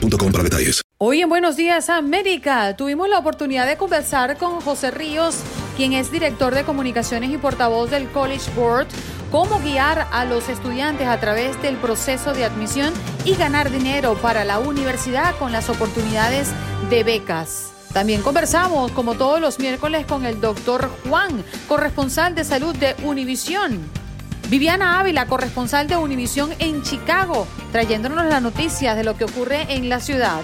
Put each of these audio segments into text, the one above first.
para detalles. Hoy en Buenos Días América tuvimos la oportunidad de conversar con José Ríos, quien es director de comunicaciones y portavoz del College Board, cómo guiar a los estudiantes a través del proceso de admisión y ganar dinero para la universidad con las oportunidades de becas. También conversamos, como todos los miércoles, con el doctor Juan, corresponsal de salud de Univisión. Viviana Ávila, corresponsal de Univisión en Chicago, trayéndonos las noticias de lo que ocurre en la ciudad.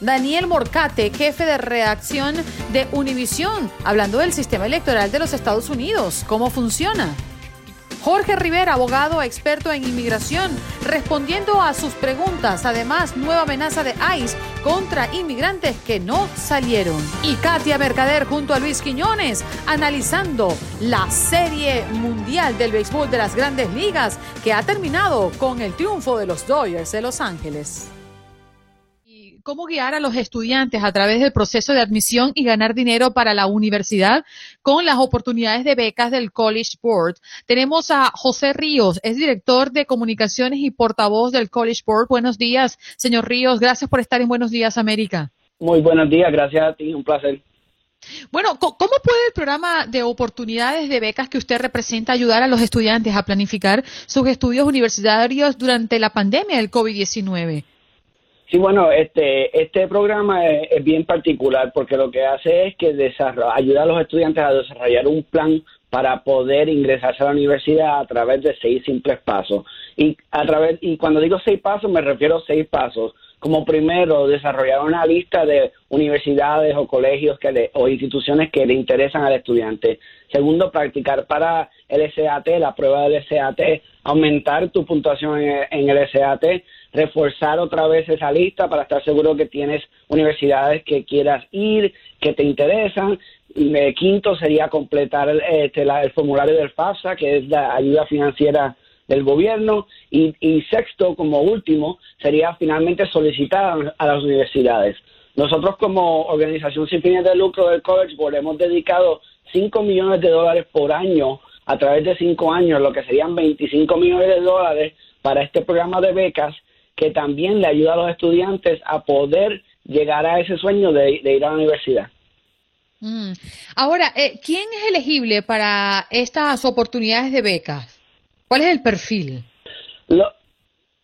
Daniel Morcate, jefe de redacción de Univisión, hablando del sistema electoral de los Estados Unidos, cómo funciona. Jorge Rivera, abogado experto en inmigración, respondiendo a sus preguntas. Además, nueva amenaza de ICE contra inmigrantes que no salieron. Y Katia Mercader junto a Luis Quiñones, analizando la serie mundial del béisbol de las grandes ligas que ha terminado con el triunfo de los Dodgers de Los Ángeles cómo guiar a los estudiantes a través del proceso de admisión y ganar dinero para la universidad con las oportunidades de becas del College Board. Tenemos a José Ríos, es director de comunicaciones y portavoz del College Board. Buenos días, señor Ríos. Gracias por estar en Buenos Días, América. Muy buenos días, gracias a ti, un placer. Bueno, ¿cómo puede el programa de oportunidades de becas que usted representa ayudar a los estudiantes a planificar sus estudios universitarios durante la pandemia del COVID-19? Sí, bueno, este, este programa es, bien particular porque lo que hace es que ayuda a los estudiantes a desarrollar un plan para poder ingresarse a la universidad a través de seis simples pasos. Y a través y cuando digo seis pasos me refiero a seis pasos. Como primero, desarrollar una lista de universidades o colegios que le, o instituciones que le interesan al estudiante. Segundo, practicar para el SAT, la prueba del SAT, aumentar tu puntuación en el SAT reforzar otra vez esa lista para estar seguro que tienes universidades que quieras ir, que te interesan. Eh, quinto sería completar este, la, el formulario del FAFSA, que es la ayuda financiera del gobierno. Y, y sexto, como último, sería finalmente solicitar a las universidades. Nosotros como organización sin fines de lucro del College Board hemos dedicado 5 millones de dólares por año a través de 5 años, lo que serían 25 millones de dólares para este programa de becas que también le ayuda a los estudiantes a poder llegar a ese sueño de, de ir a la universidad. Mm. Ahora, eh, ¿quién es elegible para estas oportunidades de becas? ¿Cuál es el perfil? Lo,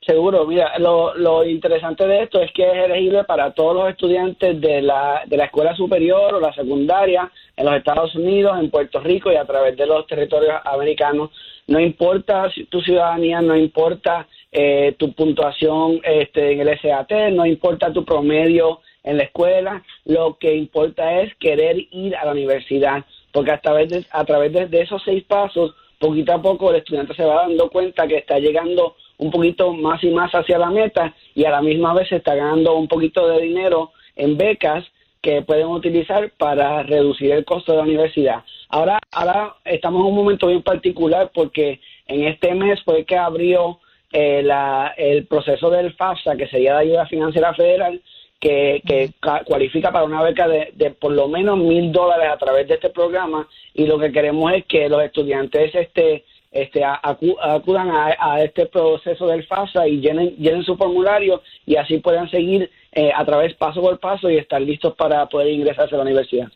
seguro, mira, lo, lo interesante de esto es que es elegible para todos los estudiantes de la, de la escuela superior o la secundaria en los Estados Unidos, en Puerto Rico y a través de los territorios americanos. No importa tu ciudadanía, no importa eh, tu puntuación este, en el SAT, no importa tu promedio en la escuela, lo que importa es querer ir a la universidad, porque a través de, a través de, esos seis pasos, poquito a poco el estudiante se va dando cuenta que está llegando un poquito más y más hacia la meta y a la misma vez está ganando un poquito de dinero en becas que pueden utilizar para reducir el costo de la universidad. Ahora, ahora estamos en un momento bien particular porque en este mes fue que abrió eh, la, el proceso del FAFSA, que sería de ayuda financiera federal, que, que cualifica para una beca de, de por lo menos mil dólares a través de este programa y lo que queremos es que los estudiantes este este, acudan a, este proceso del FAFSA y llenen, llenen su formulario y así puedan seguir eh, a través paso por paso y estar listos para poder ingresarse a la universidad.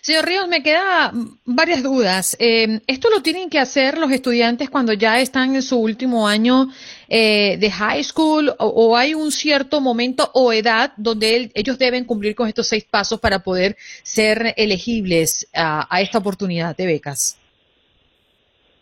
Señor Ríos, me quedan varias dudas. Eh, ¿Esto lo tienen que hacer los estudiantes cuando ya están en su último año eh, de high school o, hay un cierto momento o edad donde ellos deben cumplir con estos seis pasos para poder ser elegibles a esta oportunidad de becas?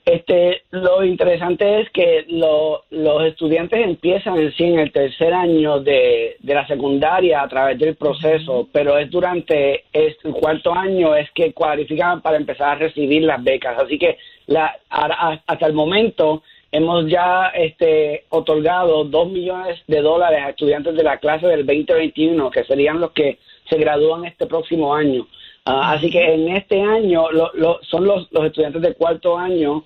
Este, lo interesante es que los estudiantes empiezan en sí en el tercer año de, la secundaria a través del proceso, pero es durante el cuarto año es que cualifican para empezar a recibir las becas. Así que la, hasta el momento hemos ya este, otorgado dos millones de dólares a estudiantes de la clase del 2021, que serían los que se gradúan este próximo año. Ah, así que en este año son los, los estudiantes de cuarto año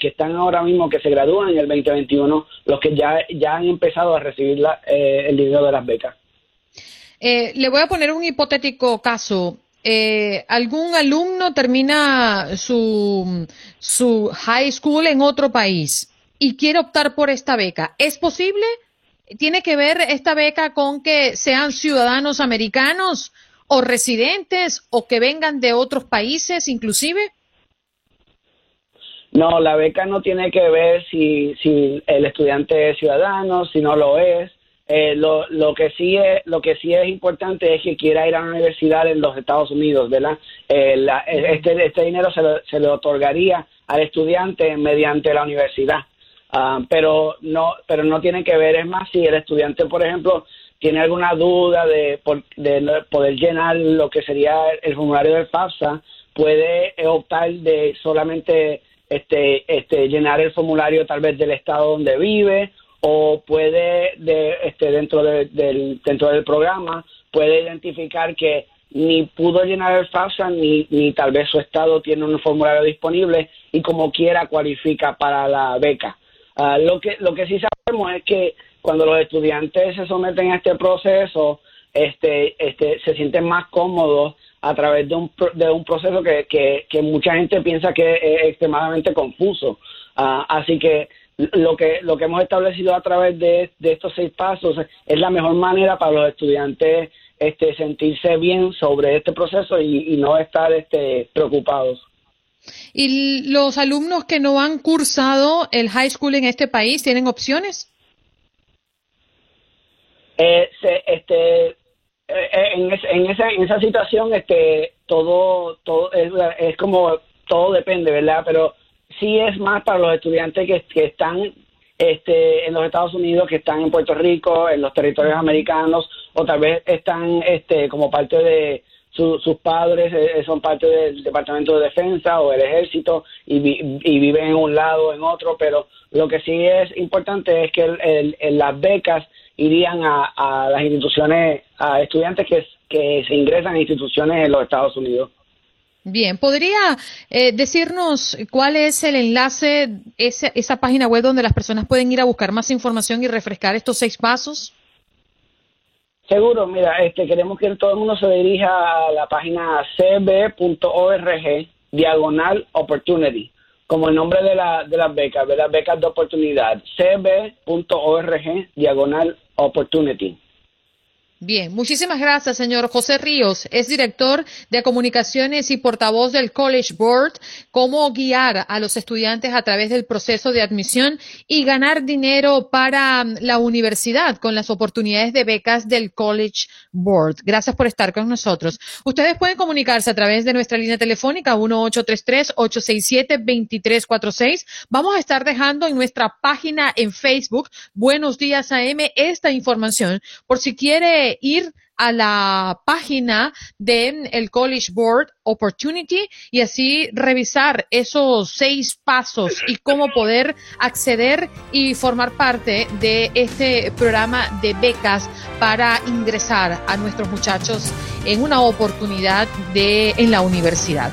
que están ahora mismo, que se gradúan en el 2021, los que ya, ya han empezado a recibir eh, el dinero de las becas. Eh, le voy a poner un hipotético caso. Eh, algún alumno termina su, su high school en otro país y quiere optar por esta beca. ¿Es posible? ¿Tiene que ver esta beca con que sean ciudadanos americanos o residentes o que vengan de otros países inclusive? No, la beca no tiene que ver si, si el estudiante es ciudadano, si no lo es. Eh, lo, lo que sí es lo que sí es importante es que quiera ir a la universidad en los Estados Unidos, ¿verdad? Eh, este, este dinero se, se, le otorgaría al estudiante mediante la universidad, ah, pero no pero no tiene que ver es más si el estudiante, por ejemplo, tiene alguna duda de, de poder llenar lo que sería el formulario del FAFSA, puede optar de solamente este, este, llenar el formulario tal vez del estado donde vive o puede de, este, dentro del dentro del programa puede identificar que ni pudo llenar el FAFSA ni, ni tal vez su estado tiene un formulario disponible y como quiera cualifica para la beca. Ah, lo que lo que sí sabemos es que cuando los estudiantes se someten a este proceso, este, este, se sienten más cómodos a través de un, de un proceso que, que, mucha gente piensa que es extremadamente confuso. Ah, así que lo que lo que hemos establecido a través de, estos seis pasos es la mejor manera para los estudiantes este sentirse bien sobre este proceso y, no estar este preocupados. ¿Y los alumnos que no han cursado el high school en este país tienen opciones? Eh, este, eh, eh, en, esa, en esa situación este todo todo es, como todo depende verdad pero sí es más para los estudiantes que, están este en los Estados Unidos que están en Puerto Rico en los territorios americanos o tal vez están este como parte de sus padres eh, son parte del Departamento de Defensa o el Ejército y, y, viven en un lado o en otro, pero lo que sí es importante es que el, las becas irían a, las instituciones, a estudiantes que, que se ingresan a instituciones en los Estados Unidos. Bien, ¿podría eh, decirnos cuál es el enlace, esa, esa página web donde las personas pueden ir a buscar más información y refrescar estos seis pasos? Seguro, mira, este, queremos que todo el mundo se dirija a la página cb.org, diagonal opportunity, como el nombre de, la, de las becas, de las becas de oportunidad, cb.org, diagonal opportunity. Bien, muchísimas gracias, señor José Ríos. Es director de comunicaciones y portavoz del College Board, cómo guiar a los estudiantes a través del proceso de admisión y ganar dinero para mm, la universidad con las oportunidades de becas del College Board. Gracias por estar con nosotros. Ustedes pueden comunicarse a través de nuestra línea telefónica 1833-867-2346. Vamos a estar dejando en nuestra página en Facebook, Buenos Días AM, esta información por si quiere ir a la página del el College Board Opportunity y así revisar esos seis pasos y cómo poder acceder y formar parte de este programa de becas para ingresar a nuestros muchachos en una oportunidad de en la universidad.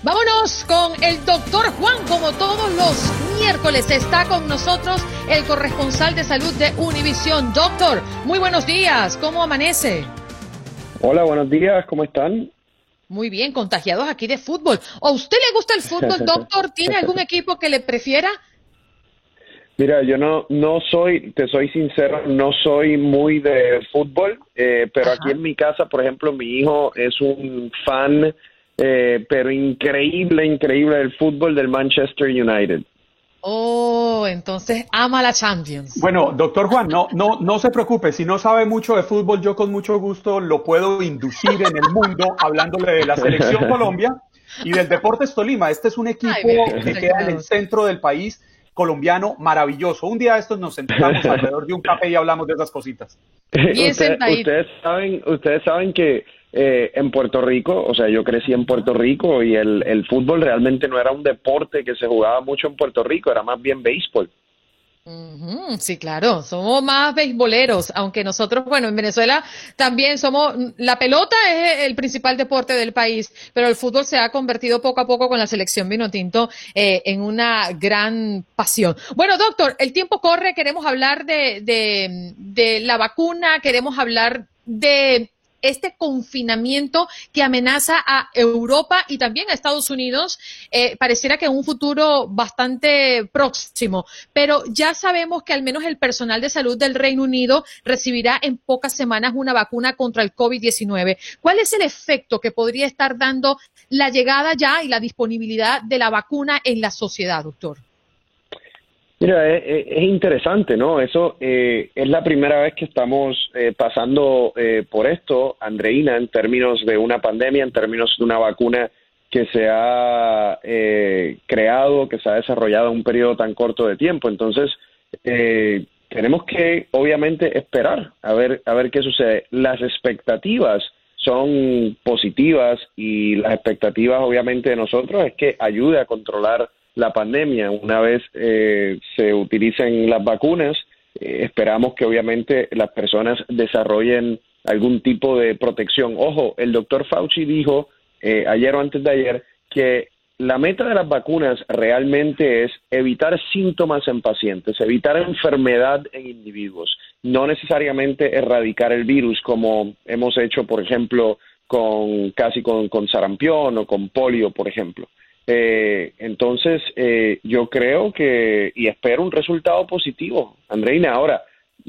Vámonos con el doctor Juan, como todos los miércoles está con nosotros el corresponsal de salud de Univisión. Doctor, muy buenos días, ¿cómo amanece? Hola, buenos días, ¿cómo están? Muy bien, contagiados aquí de fútbol. ¿A usted le gusta el fútbol, doctor? ¿Tiene algún equipo que le prefiera? Mira, yo no, no soy, te soy sincero, no soy muy de fútbol, eh, pero aquí en mi casa, por ejemplo, mi hijo es un fan eh, pero increíble, increíble el fútbol del Manchester United. Oh, entonces ama la Champions. Bueno, doctor Juan, no, no, no se preocupe, si no sabe mucho de fútbol, yo con mucho gusto lo puedo inducir en el mundo hablándole de la selección Colombia y del Deportes Tolima. Este es un equipo que queda en el centro del país colombiano maravilloso. Un día estos nos sentamos alrededor de un café y hablamos de esas cositas. ustedes saben, ustedes saben que eh, en Puerto Rico, o sea, yo crecí en Puerto Rico y el, el fútbol realmente no era un deporte que se jugaba mucho en Puerto Rico, era más bien béisbol. Sí, claro, somos más beisboleros, aunque nosotros, bueno, en Venezuela también somos, la pelota es el principal deporte del país, pero el fútbol se ha convertido poco a poco con la selección vinotinto eh, en una gran pasión. Bueno, doctor, el tiempo corre, queremos hablar de, de, de la vacuna, queremos hablar de este confinamiento que amenaza a Europa y también a Estados Unidos, eh, pareciera que en un futuro bastante próximo. Pero ya sabemos que al menos el personal de salud del Reino Unido recibirá en pocas semanas una vacuna contra el COVID-19. ¿Cuál es el efecto que podría estar dando la llegada ya y la disponibilidad de la vacuna en la sociedad, doctor? Mira, es, interesante, ¿no? Eso eh, es la primera vez que estamos eh, pasando eh, por esto, Andreina, en términos de una pandemia, en términos de una vacuna que se ha creado, que se ha desarrollado en un periodo tan corto de tiempo. Entonces, tenemos que, obviamente, esperar a ver, a ver qué sucede. Las expectativas son positivas y las expectativas, obviamente, de nosotros es que ayude a controlar la pandemia. Una vez eh, se utilicen las vacunas, eh, esperamos que obviamente las personas desarrollen algún tipo de protección. Ojo, el doctor Fauci dijo eh, ayer o antes de ayer que la meta de las vacunas realmente es evitar síntomas en pacientes, evitar enfermedad en individuos, no necesariamente erradicar el virus como hemos hecho, por ejemplo, con casi con, con sarampión o con polio, por ejemplo. Eh, entonces, eh, yo creo que, y espero un resultado positivo, Andreina. Ahora,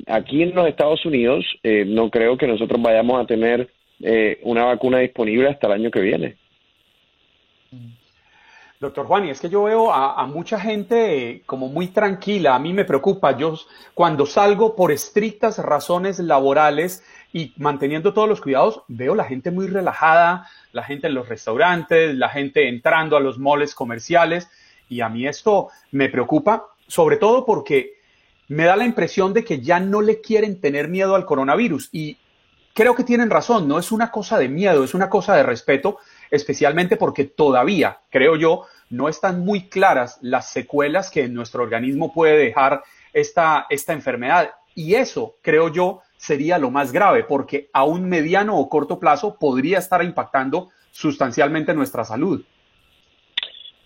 aquí en los Estados Unidos, eh, no creo que nosotros vayamos a tener una vacuna disponible hasta el año que viene. Doctor Juan, es que yo veo a, mucha gente como muy tranquila, a mí me preocupa, yo cuando salgo por estrictas razones laborales y manteniendo todos los cuidados, veo la gente muy relajada, la gente en los restaurantes, la gente entrando a los moles comerciales, y a mí esto me preocupa, sobre todo porque me da la impresión de que ya no le quieren tener miedo al coronavirus, y creo que tienen razón, no es una cosa de miedo, es una cosa de respeto, especialmente porque todavía, creo yo, no están muy claras las secuelas que en nuestro organismo puede dejar esta, esta enfermedad. Y eso, creo yo, sería lo más grave, porque a un mediano o corto plazo podría estar impactando sustancialmente nuestra salud.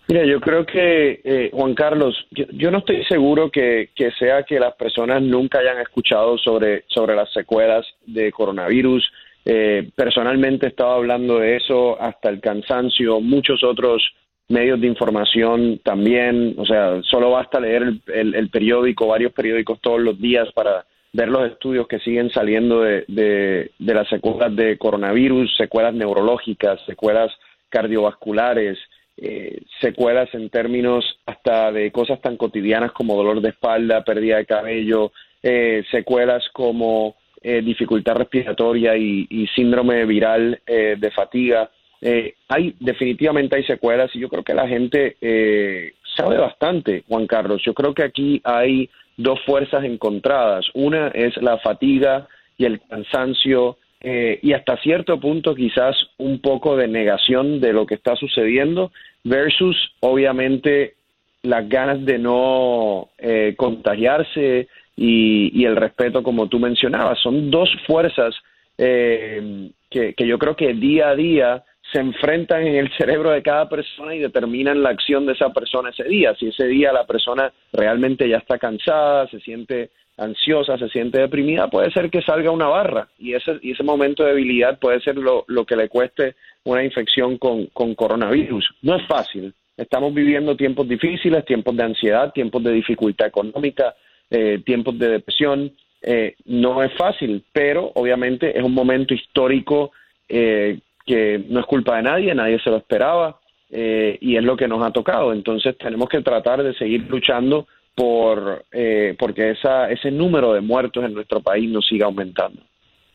Mira, yo creo que, eh, Juan Carlos, yo, no estoy seguro que, que, sea que las personas nunca hayan escuchado sobre, sobre las secuelas de coronavirus, eh, personalmente he estado hablando de eso hasta el cansancio, muchos otros medios de información también, o sea, solo basta leer el, periódico, varios periódicos todos los días para ver los estudios que siguen saliendo de, de, las secuelas de coronavirus, secuelas neurológicas, secuelas cardiovasculares, eh, secuelas en términos hasta de cosas tan cotidianas como dolor de espalda, pérdida de cabello, eh, secuelas como eh, dificultad respiratoria y, síndrome viral de fatiga. Hay definitivamente hay secuelas y yo creo que la gente sabe bastante, Juan Carlos. Yo creo que aquí hay dos fuerzas encontradas. Una es la fatiga y el cansancio eh, y hasta cierto punto quizás un poco de negación de lo que está sucediendo versus obviamente las ganas de no eh, contagiarse y, el respeto como tú mencionabas. Son dos fuerzas eh, que, que yo creo que día a día se enfrentan en el cerebro de cada persona y determinan la acción de esa persona ese día. Si ese día la persona realmente ya está cansada, se siente ansiosa, se siente deprimida, puede ser que salga una barra y ese, y ese momento de debilidad puede ser lo, lo que le cueste una infección con, con coronavirus. No es fácil. Estamos viviendo tiempos difíciles, tiempos de ansiedad, tiempos de dificultad económica, eh, tiempos de depresión. Eh, no es fácil, pero obviamente es un momento histórico eh, que no es culpa de nadie, nadie se lo esperaba y es lo que nos ha tocado. Entonces tenemos que tratar de seguir luchando por eh, porque esa, ese número de muertos en nuestro país no siga aumentando.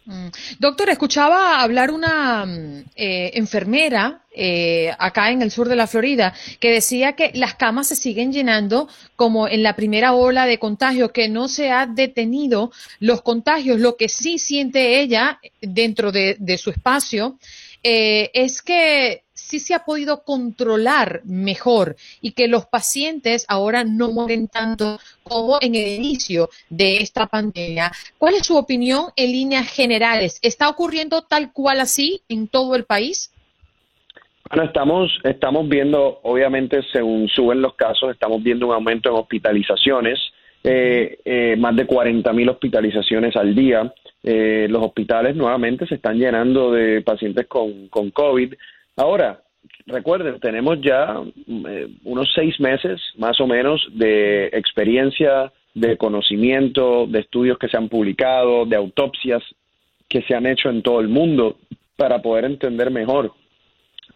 Mm. Doctor, escuchaba hablar una mm, eh, enfermera eh, acá en el sur de la Florida que decía que las camas se siguen llenando como en la primera ola de contagio, que no se ha detenido los contagios. Lo que sí siente ella dentro de, de su espacio es que sí se ha podido controlar mejor y que los pacientes ahora no mueren tanto como en el inicio de esta pandemia. ¿Cuál es su opinión en líneas generales? ¿Está ocurriendo tal cual así en todo el país? Bueno, estamos, estamos viendo, obviamente, según suben los casos, estamos viendo un aumento en hospitalizaciones, eh, eh, más de 40 mil hospitalizaciones al día. Eh, los hospitales nuevamente se están llenando de pacientes con, con COVID. Ahora, recuerden, tenemos ya eh, unos seis meses más o menos de experiencia, de conocimiento, de estudios que se han publicado, de autopsias que se han hecho en todo el mundo para poder entender mejor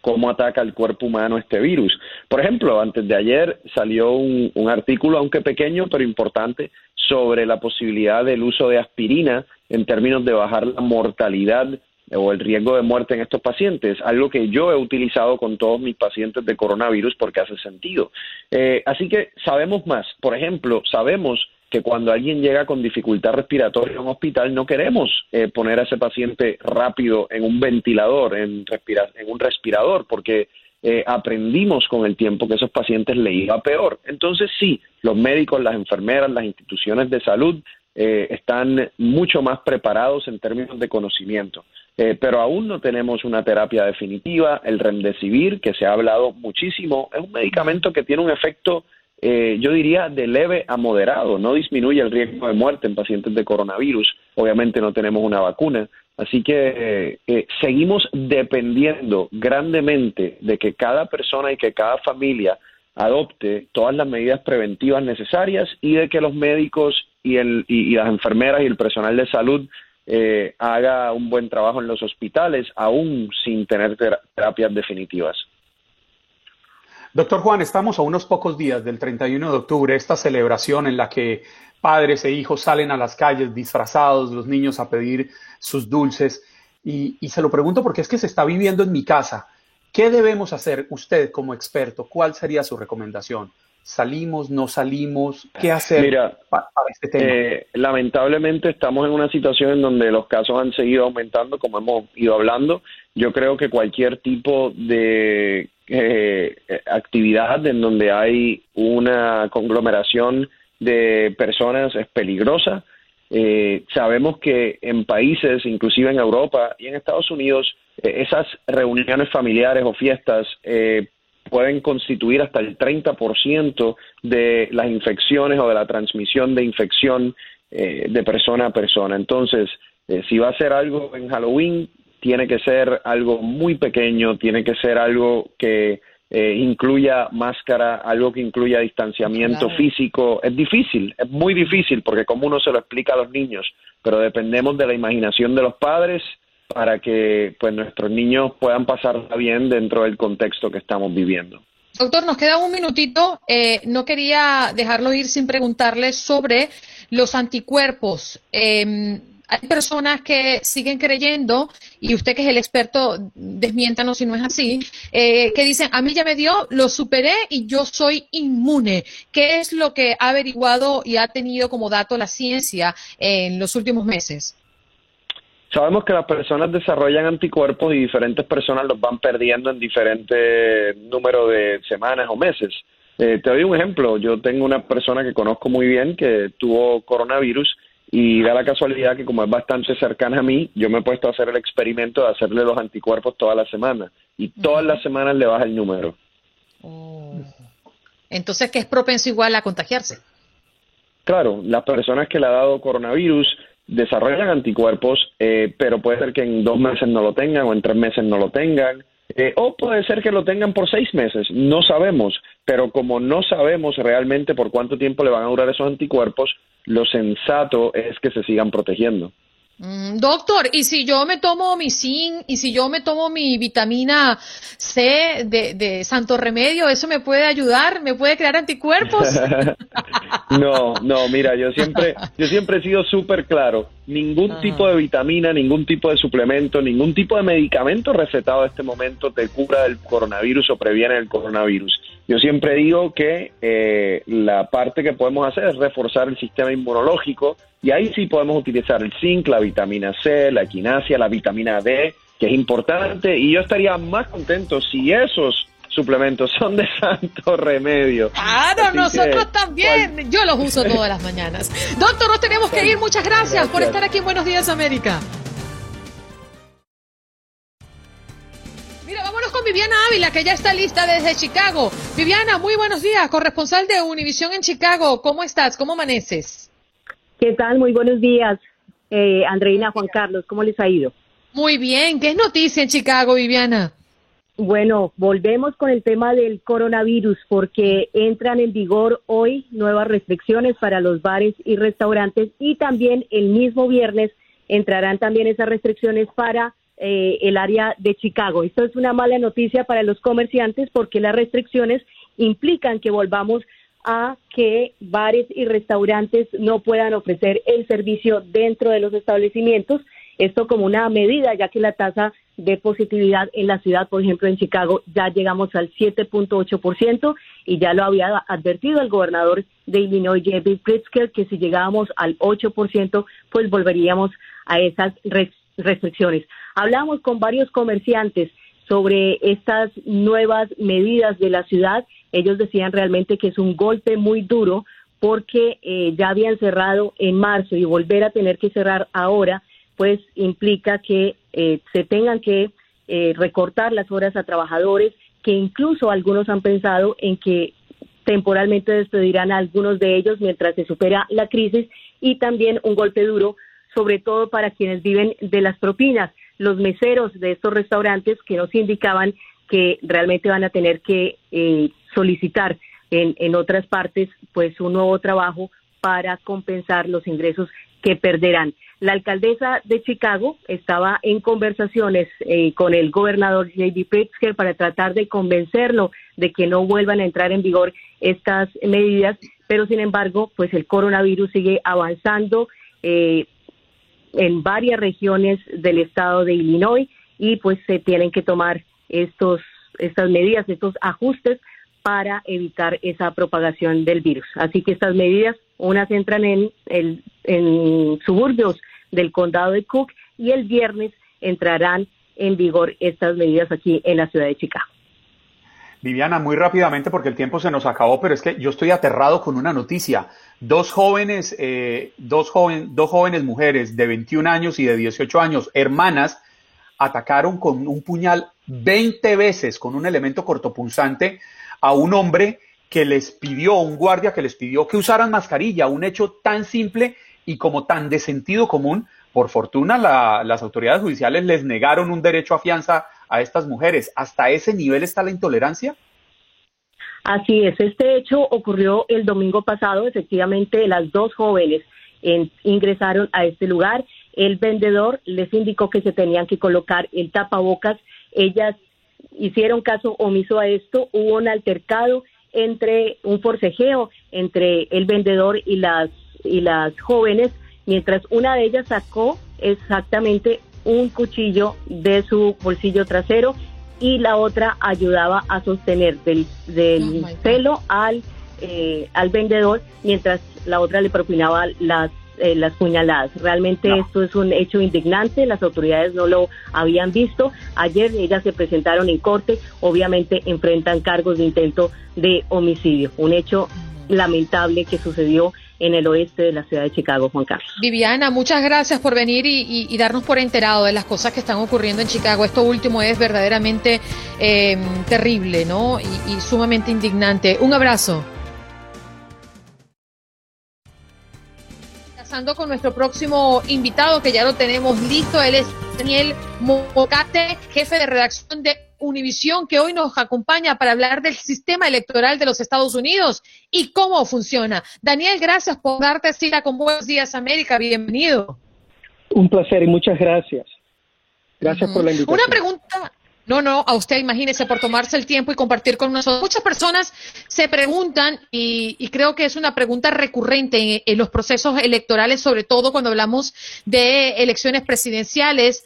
cómo ataca el cuerpo humano este virus. Por ejemplo, antes de ayer salió un, artículo, aunque pequeño, pero importante, sobre la posibilidad del uso de aspirina en términos de bajar la mortalidad o el riesgo de muerte en estos pacientes, algo que yo he utilizado con todos mis pacientes de coronavirus porque hace sentido. Eh, así que sabemos más. Por ejemplo, sabemos que cuando alguien llega con dificultad respiratoria a un hospital no queremos eh, poner a ese paciente rápido en un ventilador, en, en un respirador, porque eh, aprendimos con el tiempo que esos pacientes le iba peor. Entonces sí, los médicos, las enfermeras, las instituciones de salud están mucho más preparados en términos de conocimiento. Eh, pero aún no tenemos una terapia definitiva. El remdesivir, que se ha hablado muchísimo, es un medicamento que tiene un efecto, eh, yo diría, de leve a moderado. No disminuye el riesgo de muerte en pacientes de coronavirus. Obviamente no tenemos una vacuna. Así que eh, seguimos dependiendo grandemente de que cada persona y que cada familia adopte todas las medidas preventivas necesarias y de que los médicos y, el, y las enfermeras y el personal de salud eh, haga un buen trabajo en los hospitales, aún sin tener terapias definitivas. Doctor Juan, estamos a unos pocos días del 31 de octubre, esta celebración en la que padres e hijos salen a las calles disfrazados, los niños a pedir sus dulces. Y, y se lo pregunto porque es que se está viviendo en mi casa. ¿Qué debemos hacer usted como experto? ¿Cuál sería su recomendación? salimos, no salimos, qué hacer Mira, para, este tema. Eh, lamentablemente estamos en una situación en donde los casos han seguido aumentando, como hemos ido hablando. Yo creo que cualquier tipo de eh, actividad en donde hay una conglomeración de personas es peligrosa. Eh, sabemos que en países, inclusive en Europa y en Estados Unidos, esas reuniones familiares o fiestas eh, pueden constituir hasta el 30% de las infecciones o de la transmisión de infección eh, de persona a persona. Entonces, eh, si va a ser algo en Halloween, tiene que ser algo muy pequeño, tiene que ser algo que eh, incluya máscara, algo que incluya distanciamiento físico. Es difícil, es muy difícil, porque como uno se lo explica a los niños, pero dependemos de la imaginación de los padres para que pues nuestros niños puedan pasarla bien dentro del contexto que estamos viviendo. Doctor, nos queda un minutito. Eh, no quería dejarlo ir sin preguntarle sobre los anticuerpos. Em, hay personas que siguen creyendo, y usted que es el experto, desmiéntanos si no es así, eh, que dicen, a mí ya me dio, lo superé y yo soy inmune. ¿Qué es lo que ha averiguado y ha tenido como dato la ciencia en los últimos meses? Sabemos que las personas desarrollan anticuerpos y diferentes personas los van perdiendo en diferentes número de semanas o meses. Eh, te doy un ejemplo. Yo tengo una persona que conozco muy bien que tuvo coronavirus y da la casualidad que como es bastante cercana a mí, yo me he puesto a hacer el experimento de hacerle los anticuerpos toda la semana y todas las semanas le baja el número. Oh. Entonces, ¿qué es propenso igual a contagiarse? Claro, las personas que le ha dado coronavirus desarrollan anticuerpos, eh, pero puede ser que en dos meses no lo tengan o en tres meses no lo tengan. Eh, o puede ser que lo tengan por seis meses, no sabemos, pero como no sabemos realmente por cuánto tiempo le van a durar esos anticuerpos, lo sensato es que se sigan protegiendo. Mm, doctor, ¿y si yo me tomo mi zinc y si yo me tomo mi vitamina C de, de Santo Remedio, eso me puede ayudar? ¿Me puede crear anticuerpos? no, no, mira, yo siempre, yo siempre he sido súper claro. Ningún tipo de vitamina, ningún tipo de suplemento, ningún tipo de medicamento recetado en este momento te cura del coronavirus o previene el coronavirus. Yo siempre digo que eh, la parte que podemos hacer es reforzar el sistema inmunológico y ahí sí podemos utilizar el zinc, la vitamina C, la equinacia, la vitamina D, que es importante y yo estaría más contento si esos suplementos son de santo remedio. Claro, nosotros también. Yo los uso todas las mañanas. Doctor, nos tenemos que ir. Muchas gracias por estar aquí en Buenos Días América. Mira, vámonos con Viviana Ávila, que ya está lista desde Chicago. Viviana, muy buenos días, corresponsal de Univisión en Chicago. ¿Cómo estás? ¿Cómo amaneces? ¿Qué tal? Muy buenos días, eh, Andreina, Juan Carlos. ¿Cómo les ha ido? Muy bien. ¿Qué es noticia en Chicago, Viviana? Bueno, volvemos con el tema del coronavirus porque entran en vigor hoy nuevas restricciones para los bares y restaurantes y también el mismo viernes entrarán también esas restricciones para eh, el área de Chicago. Esto es una mala noticia para los comerciantes porque las restricciones implican que volvamos a que bares y restaurantes no puedan ofrecer el servicio dentro de los establecimientos. Esto como una medida, ya que la tasa de positividad en la ciudad, por ejemplo en Chicago, ya llegamos al 7.8% y ya lo había advertido el gobernador de Illinois, J.B. Pritzker, que si llegábamos al 8%, pues volveríamos a esas restricciones. Hablamos con varios comerciantes sobre estas nuevas medidas de la ciudad. Ellos decían realmente que es un golpe muy duro porque eh, ya habían cerrado en marzo y volver a tener que cerrar ahora, pues implica que eh, se tengan que eh, recortar las horas a trabajadores, que incluso algunos han pensado en que temporalmente despedirán a algunos de ellos mientras se supera la crisis y también un golpe duro, sobre todo para quienes viven de las propinas los meseros de estos restaurantes que nos indicaban que realmente van a tener que eh, solicitar en, en otras partes pues un nuevo trabajo para compensar los ingresos que perderán. La alcaldesa de Chicago estaba en conversaciones eh, con el gobernador J.D. Pritzker para tratar de convencerlo de que no vuelvan a entrar en vigor estas medidas, pero sin embargo, pues el coronavirus sigue avanzando. Eh, en varias regiones del estado de Illinois y pues se tienen que tomar estos estas medidas, estos ajustes para evitar esa propagación del virus. Así que estas medidas, unas entran en, el, en suburbios del condado de Cook y el viernes entrarán en vigor estas medidas aquí en la ciudad de Chicago. Viviana, muy rápidamente porque el tiempo se nos acabó, pero es que yo estoy aterrado con una noticia. Dos jóvenes, eh, dos, joven, dos jóvenes mujeres de 21 años y de 18 años, hermanas, atacaron con un puñal 20 veces con un elemento cortopunzante a un hombre que les pidió, un guardia que les pidió que usaran mascarilla, un hecho tan simple y como tan de sentido común. Por fortuna, las autoridades judiciales les negaron un derecho a fianza a estas mujeres. ¿Hasta ese nivel está la intolerancia? Así es, este hecho ocurrió el domingo pasado. Efectivamente, las dos jóvenes ingresaron a este lugar. El vendedor les indicó que se tenían que colocar el tapabocas. Ellas hicieron caso omiso a esto. Hubo un altercado entre un forcejeo entre el vendedor y las y las jóvenes mientras una de ellas sacó exactamente un cuchillo de su bolsillo trasero y la otra ayudaba a sostener del, del pelo al, eh, al vendedor mientras la otra le propinaba las eh, las puñaladas. Realmente esto es un hecho indignante, las autoridades no lo habían visto. Ayer ellas se presentaron en corte, obviamente enfrentan cargos de intento de homicidio, un hecho lamentable que sucedió en el oeste de la ciudad de Chicago, Juan Carlos. Viviana, muchas gracias por venir y, darnos por enterado de las cosas que están ocurriendo en Chicago. Esto último es verdaderamente eh, terrible, ¿no? y sumamente indignante. Un abrazo. Pasando con nuestro próximo invitado, que ya lo tenemos listo. Él es Daniel Mocate, jefe de redacción de Univisión, que hoy nos acompaña para hablar del sistema electoral de los Estados Unidos y cómo funciona. Daniel, gracias por darte cita con Buenos Días América. Bienvenido. Un placer y muchas gracias. Gracias por la invitación. Una pregunta, no, no, a usted imagínese por tomarse el tiempo y compartir con nosotros. Muchas personas se preguntan, y, creo que es una pregunta recurrente en, los procesos electorales, sobre todo cuando hablamos de elecciones presidenciales,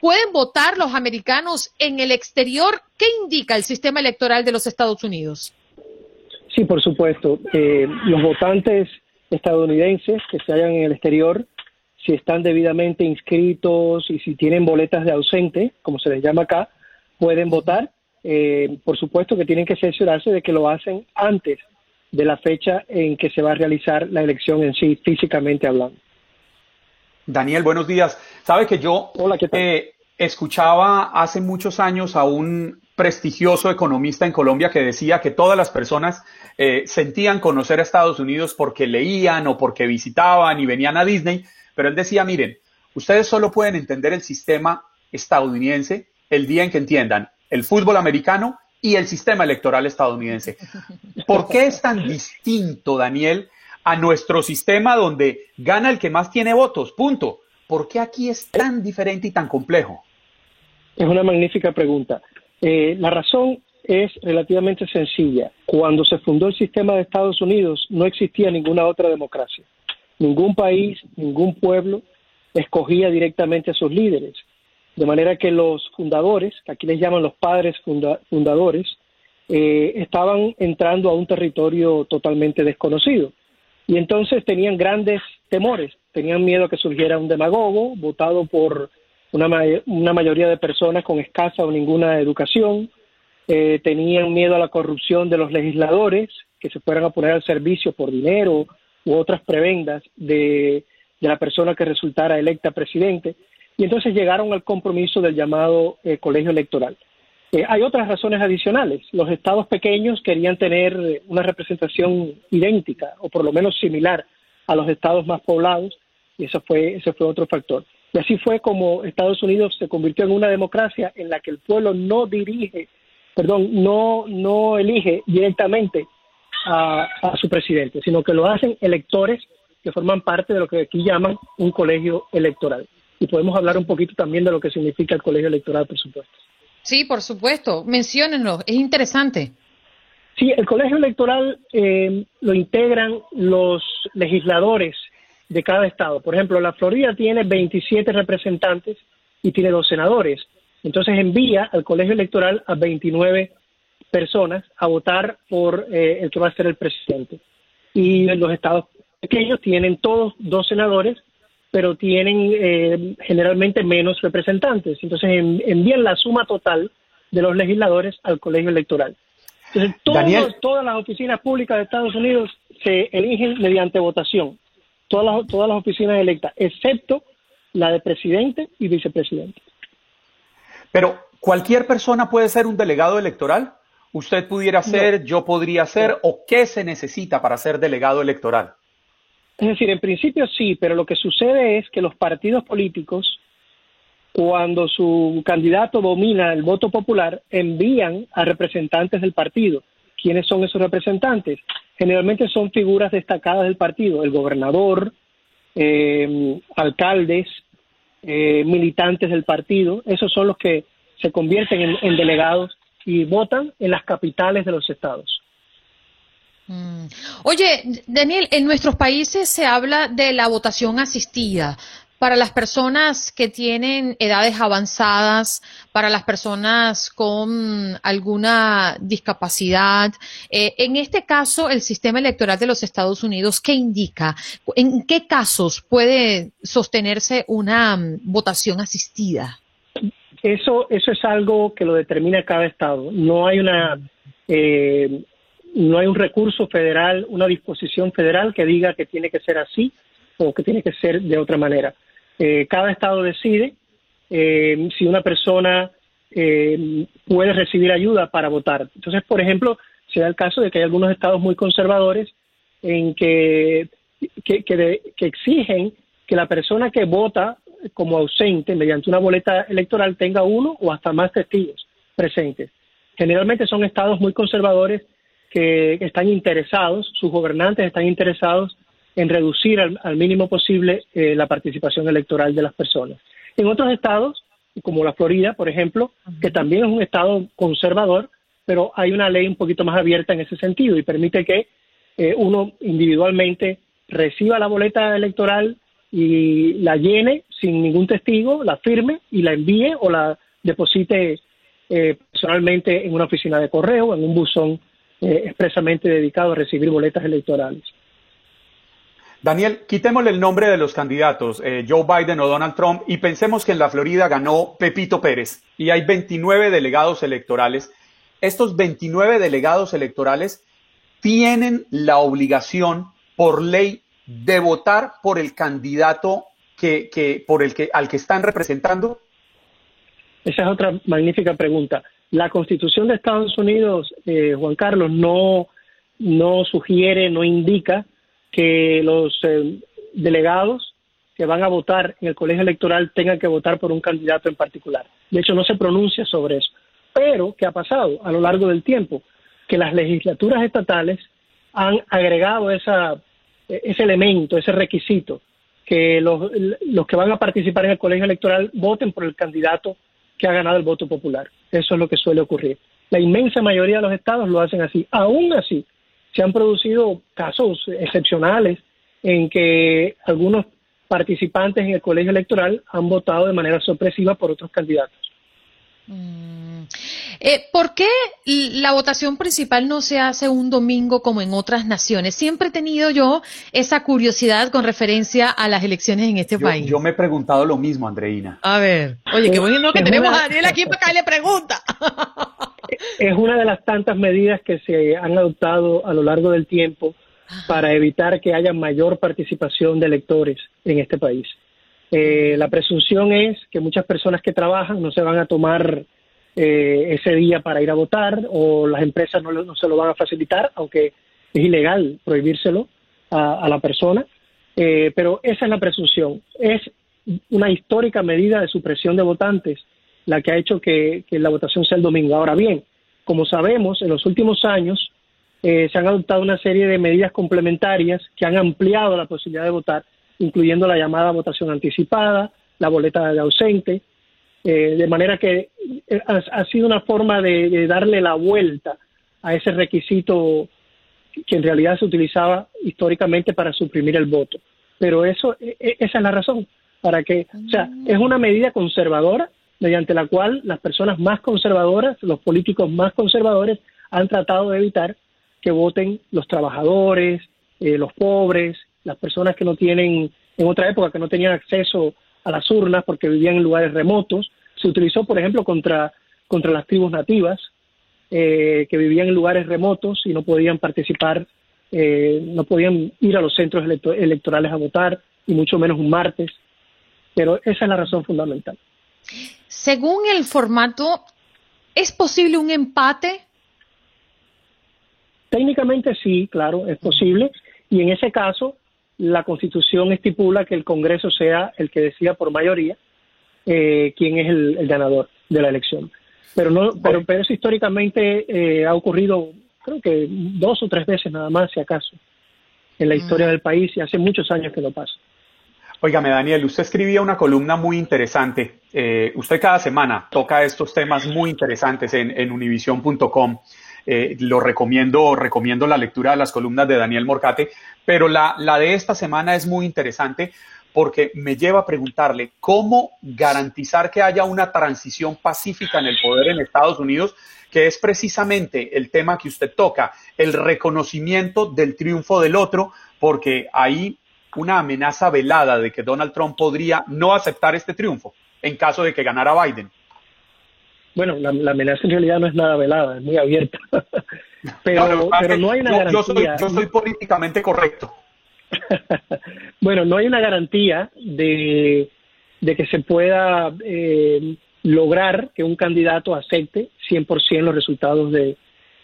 ¿pueden votar los americanos en el exterior? ¿Qué indica el sistema electoral de los Estados Unidos? Sí, por supuesto. Eh, los votantes estadounidenses que se hallan en el exterior, si están debidamente inscritos y si tienen boletas de ausente, como se les llama acá, pueden votar. Eh, por supuesto que tienen que cerciorarse de que lo hacen antes de la fecha en que se va a realizar la elección en sí, físicamente hablando. Daniel, buenos días. Sabe que yo eh, escuchaba hace muchos años a un prestigioso economista en Colombia que decía que todas las personas eh, sentían conocer a Estados Unidos porque leían o porque visitaban y venían a Disney, pero él decía, miren, ustedes solo pueden entender el sistema estadounidense el día en que entiendan el fútbol americano y el sistema electoral estadounidense. ¿Por qué es tan distinto, Daniel, a nuestro sistema donde gana el que más tiene votos? Punto. ¿Por qué aquí es tan diferente y tan complejo? Es una magnífica pregunta. Eh, la razón es relativamente sencilla. Cuando se fundó el sistema de Estados Unidos no existía ninguna otra democracia. Ningún país, ningún pueblo escogía directamente a sus líderes. De manera que los fundadores, que aquí les llaman los padres fundadores, eh, estaban entrando a un territorio totalmente desconocido. Y entonces tenían grandes temores, tenían miedo a que surgiera un demagogo votado por una, una mayoría de personas con escasa o ninguna educación, eh, tenían miedo a la corrupción de los legisladores, que se fueran a poner al servicio por dinero u otras prebendas de, de la persona que resultara electa presidente y entonces llegaron al compromiso del llamado eh, colegio electoral. Eh, hay otras razones adicionales. Los estados pequeños querían tener eh, una representación idéntica o por lo menos similar a los estados más poblados y eso fue, ese fue otro factor. Y así fue como Estados Unidos se convirtió en una democracia en la que el pueblo no dirige, perdón, no, no elige directamente a, a su presidente, sino que lo hacen electores que forman parte de lo que aquí llaman un colegio electoral y podemos hablar un poquito también de lo que significa el colegio electoral, por supuesto. Sí, por supuesto. Menciónenlo, es interesante. Sí, el colegio electoral eh, lo integran los legisladores de cada estado. Por ejemplo, la Florida tiene 27 representantes y tiene dos senadores. Entonces envía al colegio electoral a 29 personas a votar por eh, el que va a ser el presidente. Y los estados pequeños tienen todos dos senadores pero tienen eh, generalmente menos representantes. Entonces envían la suma total de los legisladores al colegio electoral. Entonces, todas las oficinas públicas de Estados Unidos se eligen mediante votación, todas las, todas las oficinas electas, excepto la de presidente y vicepresidente. Pero, ¿cualquier persona puede ser un delegado electoral? ¿Usted pudiera ser, yo podría ser, o qué se necesita para ser delegado electoral? Es decir, en principio sí, pero lo que sucede es que los partidos políticos, cuando su candidato domina el voto popular, envían a representantes del partido. ¿Quiénes son esos representantes? Generalmente son figuras destacadas del partido, el gobernador, eh, alcaldes, eh, militantes del partido, esos son los que se convierten en delegados y votan en las capitales de los estados. Mm. Oye, Daniel, en nuestros países se habla de la votación asistida para las personas que tienen edades avanzadas, para las personas con alguna discapacidad. Eh, en este caso, el sistema electoral de los Estados Unidos, ¿qué indica? ¿En qué casos puede sostenerse una mm, votación asistida? Eso, eso es algo que lo determina cada estado. No hay una, eh, no hay un recurso federal, una disposición federal que diga que tiene que ser así o que tiene que ser de otra manera. Eh, cada estado decide eh, si una persona eh, puede recibir ayuda para votar. Entonces, por ejemplo, se da el caso de que hay algunos estados muy conservadores en que, que, que exigen que la persona que vota como ausente mediante una boleta electoral tenga uno o hasta más testigos presentes. Generalmente son estados muy conservadores que están interesados, sus gobernantes están interesados en reducir al, mínimo posible eh, la participación electoral de las personas. En otros estados, como la Florida, por ejemplo, que también es un estado conservador, pero hay una ley un poquito más abierta en ese sentido y permite que eh, uno individualmente reciba la boleta electoral y la llene sin ningún testigo, la firme y la envíe o la deposite eh, personalmente en una oficina de correo, en un buzón expresamente dedicado a recibir boletas electorales. Daniel, quitémosle el nombre de los candidatos, eh, Joe Biden o Donald Trump, y pensemos que en la Florida ganó Pepito Pérez y hay 29 delegados electorales. Estos 29 delegados electorales tienen la obligación por ley de votar por el candidato que, que, por el que, al que están representando? Esa es otra magnífica pregunta. La Constitución de Estados Unidos, eh, Juan Carlos, no, no sugiere, no indica que los eh, delegados que van a votar en el colegio electoral tengan que votar por un candidato en particular. De hecho, no se pronuncia sobre eso. Pero, ¿qué ha pasado a lo largo del tiempo? Que las legislaturas estatales han agregado ese elemento, ese requisito, que los, los que van a participar en el colegio electoral voten por el candidato que ha ganado el voto popular. Eso es lo que suele ocurrir. La inmensa mayoría de los estados lo hacen así. Aún así, se han producido casos excepcionales en que algunos participantes en el colegio electoral han votado de manera sorpresiva por otros candidatos. Mm. Eh, ¿Por qué la votación principal no se hace un domingo como en otras naciones? Siempre he tenido yo esa curiosidad con referencia a las elecciones en este país. Yo me he preguntado lo mismo, Andreina. A ver, oye, qué bueno que tenemos a Daniel aquí para que le pregunta. es una de las tantas medidas que se han adoptado a lo largo del tiempo para evitar que haya mayor participación de electores en este país. Eh, la presunción es que muchas personas que trabajan no se van a tomar eh, ese día para ir a votar o las empresas no, se lo van a facilitar, aunque es ilegal prohibírselo a, la persona. Eh, pero esa es la presunción. Es una histórica medida de supresión de votantes la que ha hecho que, la votación sea el domingo. Ahora bien, como sabemos, en los últimos años eh, se han adoptado una serie de medidas complementarias que han ampliado la posibilidad de votar, incluyendo la llamada votación anticipada, la boleta de ausente, eh, de manera que eh, ha, sido una forma de, darle la vuelta a ese requisito que en realidad se utilizaba históricamente para suprimir el voto. Pero eso, e, e, esa es la razón, para que, o sea, es una medida conservadora mediante la cual las personas más conservadoras, los políticos más conservadores, han tratado de evitar que voten los trabajadores, eh, los pobres, las personas que no tienen, en otra época, que no tenían acceso a las urnas porque vivían en lugares remotos. Se utilizó, por ejemplo, contra, contra las tribus nativas, eh, que vivían en lugares remotos y no podían participar, eh, no podían ir a los centros electorales a votar, y mucho menos un martes. Pero esa es la razón fundamental. Según el formato, ¿es posible un empate? Técnicamente sí, claro, es posible. Y en ese caso, la Constitución estipula que el Congreso sea el que decida por mayoría eh, quién es el, ganador de la elección. Pero no, pero, pero eso históricamente eh, ha ocurrido, creo que dos o tres veces nada más, si acaso, en la historia mm. del país y hace muchos años que no pasa. Óigame, Daniel, usted escribía una columna muy interesante. Eh, usted cada semana toca estos temas muy interesantes en, en univision.com. eh, lo recomiendo, recomiendo la lectura de las columnas de Daniel Morcate, pero la, la de esta semana es muy interesante porque me lleva a preguntarle cómo garantizar que haya una transición pacífica en el poder en Estados Unidos, que es precisamente el tema que usted toca, el reconocimiento del triunfo del otro, porque hay una amenaza velada de que Donald Trump podría no aceptar este triunfo en caso de que ganara Biden. Bueno, la, amenaza en realidad no es nada velada, es muy abierta. pero, no, pero no hay una garantía. Yo soy, yo soy políticamente correcto. bueno, no hay una garantía de, que se pueda eh, lograr que un candidato acepte 100% los resultados de,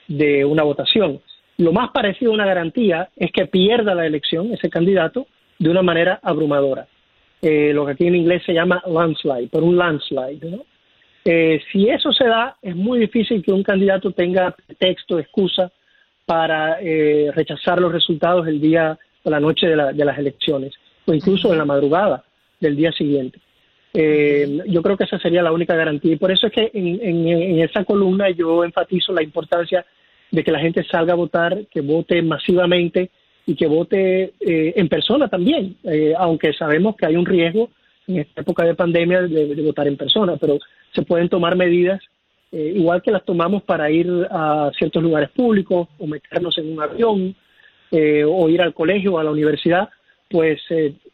de una votación. Lo más parecido a una garantía es que pierda la elección ese candidato de una manera abrumadora. Eh, lo que aquí en inglés se llama landslide, por un landslide. ¿no? Eh, si eso se da, es muy difícil que un candidato tenga texto, excusa para eh, rechazar los resultados el día o la noche de, las elecciones, o incluso en la madrugada del día siguiente. yo creo que esa sería la única garantía y por eso es que en, en, esa columna yo enfatizo la importancia de que la gente salga a votar, que vote masivamente y que vote eh, en persona también, eh, aunque sabemos que hay un riesgo en esta época de pandemia de, votar en persona, pero se pueden tomar medidas eh, igual que las tomamos para ir a ciertos lugares públicos o meternos en un avión o ir al colegio o a la universidad, pues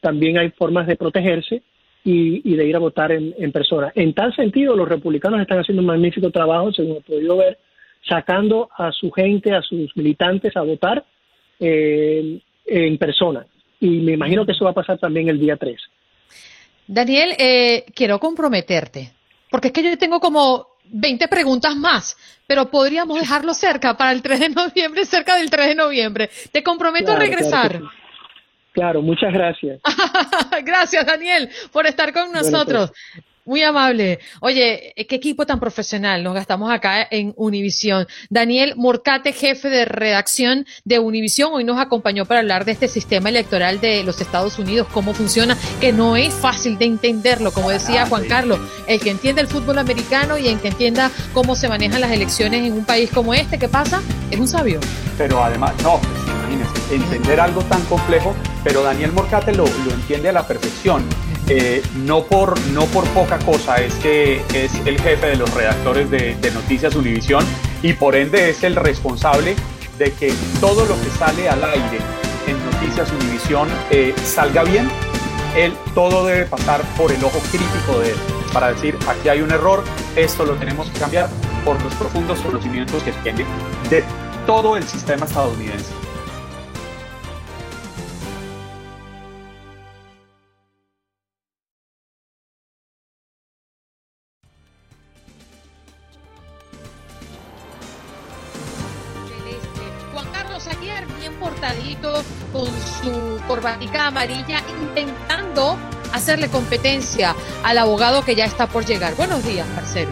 también hay formas de protegerse y, de ir a votar en, en, persona. En tal sentido, los republicanos están haciendo un magnífico trabajo, según he podido ver, sacando a su gente, a sus militantes a votar eh, en persona. Y me imagino que eso va a pasar también el día 3. Daniel, eh, quiero comprometerte, porque es que yo tengo como 20 preguntas más, pero podríamos dejarlo cerca para el 3 de noviembre, cerca del 3 de noviembre. Te comprometo a regresar. Claro, muchas gracias. gracias, Daniel, por estar con pues. Muy amable. Oye, qué equipo tan profesional nos gastamos acá en Univisión. Daniel Morcate, jefe de redacción de Univisión, hoy nos acompañó para hablar de este sistema electoral de los Estados Unidos, cómo funciona, que no es fácil de entenderlo, como decía Juan Carlos, el que entiende el fútbol americano y el que entienda cómo se manejan las elecciones en un país como este, ¿qué pasa? Es un sabio. Pero además, no, pues, entender algo tan complejo, pero Daniel Morcate lo, lo entiende a la perfección eh, no, por, no por poca cosa es que es el jefe de los redactores de, Noticias Univisión y por ende es el responsable de que todo lo que sale al aire en Noticias Univisión eh, salga bien. Él todo debe pasar por el ojo crítico de él para decir aquí hay un error, esto lo tenemos que cambiar por los profundos conocimientos que tiene de todo el sistema estadounidense. Corbatica amarilla intentando hacerle competencia al abogado que ya está por llegar. Buenos días, parcero.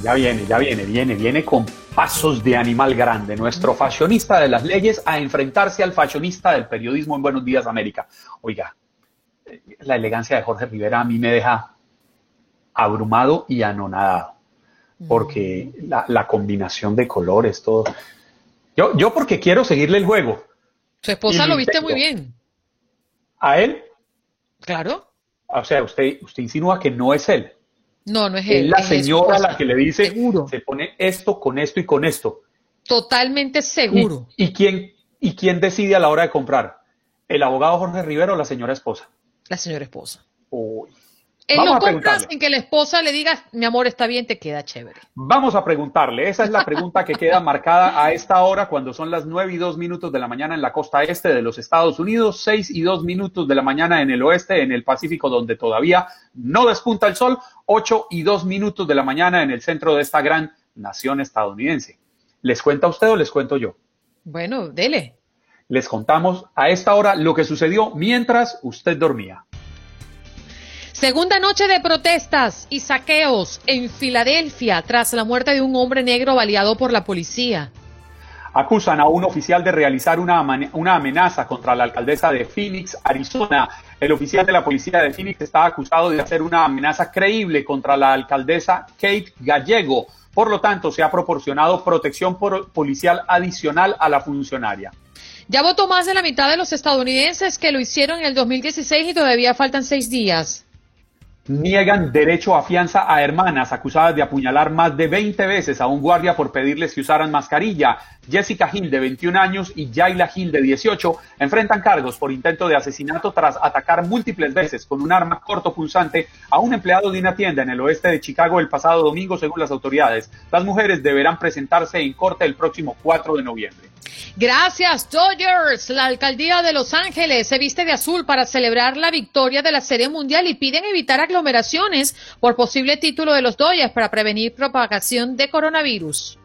Ya viene, ya viene, viene, viene con pasos de animal grande. Nuestro fashionista de las leyes a enfrentarse al fashionista del periodismo en Buenos Días América. Oiga, la elegancia de Jorge Rivera a mí me deja abrumado y anonadado, porque la, la combinación de colores, todo. Yo, yo porque quiero seguirle el juego, su esposa lo viste muy bien. ¿A él? Claro. O sea, usted, usted insinúa que no es él. No, no es él. Es la señora la que le dice, seguro. se pone esto con esto y con esto. Totalmente seguro. ¿Y, quién, ¿Y quién decide a la hora de comprar? ¿El abogado Jorge Rivero o la señora esposa? La señora esposa. Uy. Él lo compra sin que la esposa le diga, mi amor, está bien, te queda chévere. Vamos a preguntarle. Esa es la pregunta que queda marcada a esta hora, cuando son las nueve y dos minutos de la mañana en la costa este de los Estados Unidos, seis y dos minutos de la mañana en el oeste, en el Pacífico, donde todavía no despunta el sol, ocho y dos minutos de la mañana en el centro de esta gran nación estadounidense. ¿Les cuenta usted o les cuento yo? Bueno, dele. Les contamos a esta hora lo que sucedió mientras usted dormía. Segunda noche de protestas y saqueos en Filadelfia tras la muerte de un hombre negro baleado por la policía. acusan a un oficial de realizar una, una amenaza contra la alcaldesa de Phoenix, Arizona. El oficial de la policía de Phoenix está acusado de hacer una amenaza creíble contra la alcaldesa Kate Gallego. Por lo tanto, se ha proporcionado protección policial adicional a la funcionaria. Ya votó más de la mitad de los estadounidenses que lo hicieron en el 2016 y todavía faltan seis días niegan derecho a fianza a hermanas acusadas de apuñalar más de 20 veces a un guardia por pedirles que usaran mascarilla. Jessica Hill, de 21 años, y Jayla Hill, de 18, enfrentan cargos por intento de asesinato tras atacar múltiples veces con un arma cortopunzante a un empleado de una tienda en el oeste de Chicago el pasado domingo, según las autoridades. Las mujeres deberán presentarse en corte el próximo 4 de noviembre. Gracias, Dodgers. La alcaldía de Los Ángeles se viste de azul para celebrar la victoria de la Serie Mundial y piden evitar aglomeraciones por posible título de los Dodgers para prevenir propagación de coronavirus.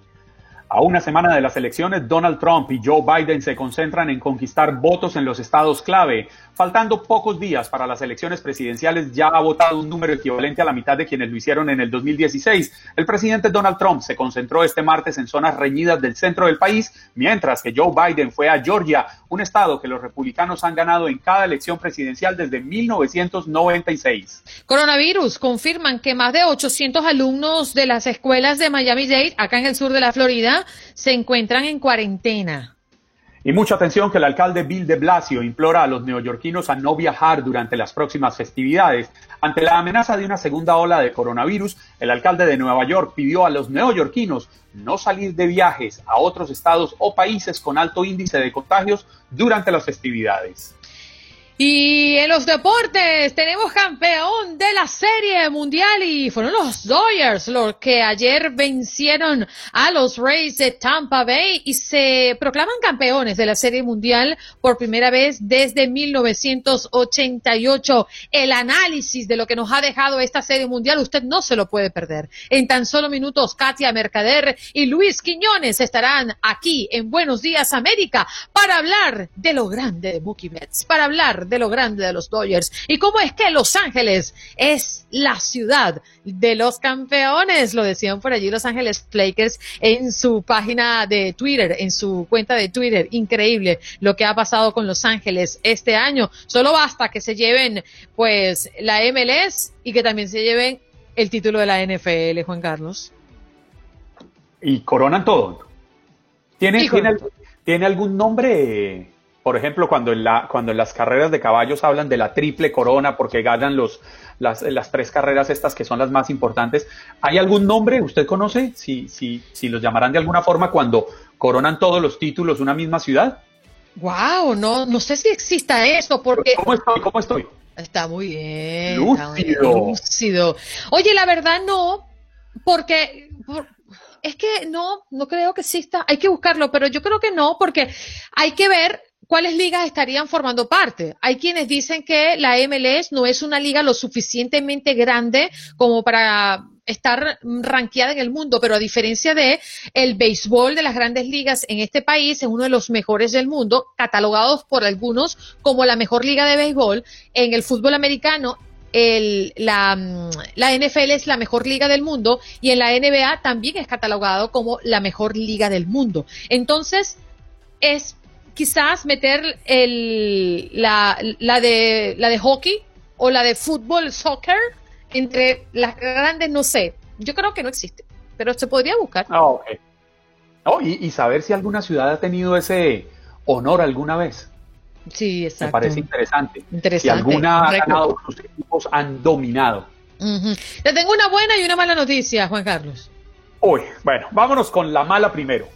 A una semana de las elecciones, Donald Trump y Joe Biden se concentran en conquistar votos en los estados clave. Faltando pocos días para las elecciones presidenciales, ya ha votado un número equivalente a la mitad de quienes lo hicieron en el 2016. El presidente Donald Trump se concentró este martes en zonas reñidas del centro del país, mientras que Joe Biden fue a Georgia, un estado que los republicanos han ganado en cada elección presidencial desde 1996. Coronavirus. Confirman que más de 800 alumnos de las escuelas de Miami-Dade, acá en el sur de la Florida, se encuentran en cuarentena. Y mucha atención que el alcalde Bill de Blasio implora a los neoyorquinos a no viajar durante las próximas festividades. Ante la amenaza de una segunda ola de coronavirus, el alcalde de Nueva York pidió a los neoyorquinos no salir de viajes a otros estados o países con alto índice de contagios durante las festividades. Y en los deportes tenemos campeón de la serie mundial y fueron los Dodgers los que ayer vencieron a los Rays de Tampa Bay y se proclaman campeones de la serie mundial por primera vez desde 1988. El análisis de lo que nos ha dejado esta serie mundial usted no se lo puede perder. En tan solo minutos Katia Mercader y Luis Quiñones estarán aquí en Buenos Días América para hablar de lo grande de Mookie Betts, para hablar de lo grande de los Dodgers y cómo es que Los Ángeles es la ciudad de los campeones. Lo decían por allí Los Ángeles Lakers en su página de Twitter, en su cuenta de Twitter. Increíble lo que ha pasado con Los Ángeles este año. Solo basta que se lleven pues la MLS y que también se lleven el título de la NFL, Juan Carlos. Y coronan todo. ¿Tiene, ¿tiene, ¿tiene algún nombre por ejemplo, cuando en, la, cuando en las carreras de caballos hablan de la triple corona porque ganan los, las, las, tres carreras estas que son las más importantes, ¿hay algún nombre? ¿Usted conoce? Si, si, si los llamarán de alguna forma cuando coronan todos los títulos una misma ciudad. Wow, no, no sé si exista eso porque... ¿Cómo estoy? ¿Cómo estoy? Está muy bien. Lúcido. Oye, la verdad no, porque es que no, no creo que exista. Hay que buscarlo, pero yo creo que no, porque hay que ver cuáles ligas estarían formando parte. Hay quienes dicen que la MLS no es una liga lo suficientemente grande como para estar ranqueada en el mundo, pero a diferencia de el béisbol de las grandes ligas en este país es uno de los mejores del mundo, catalogados por algunos como la mejor liga de béisbol. En el fútbol americano la, la, NFL es la mejor liga del mundo y en la NBA también es catalogado como la mejor liga del mundo. Entonces, es quizás meter el, la, la, de, la de hockey o la de fútbol, soccer, entre las grandes, no sé. Yo creo que no existe, pero se podría buscar. Ah, y, saber si alguna ciudad ha tenido ese honor alguna vez. Sí, exacto. Me parece interesante. interesante. Si alguna ha ganado, sus equipos han dominado. Le tengo una buena y una mala noticia, Juan Carlos. Uy, bueno, vámonos con la mala primero.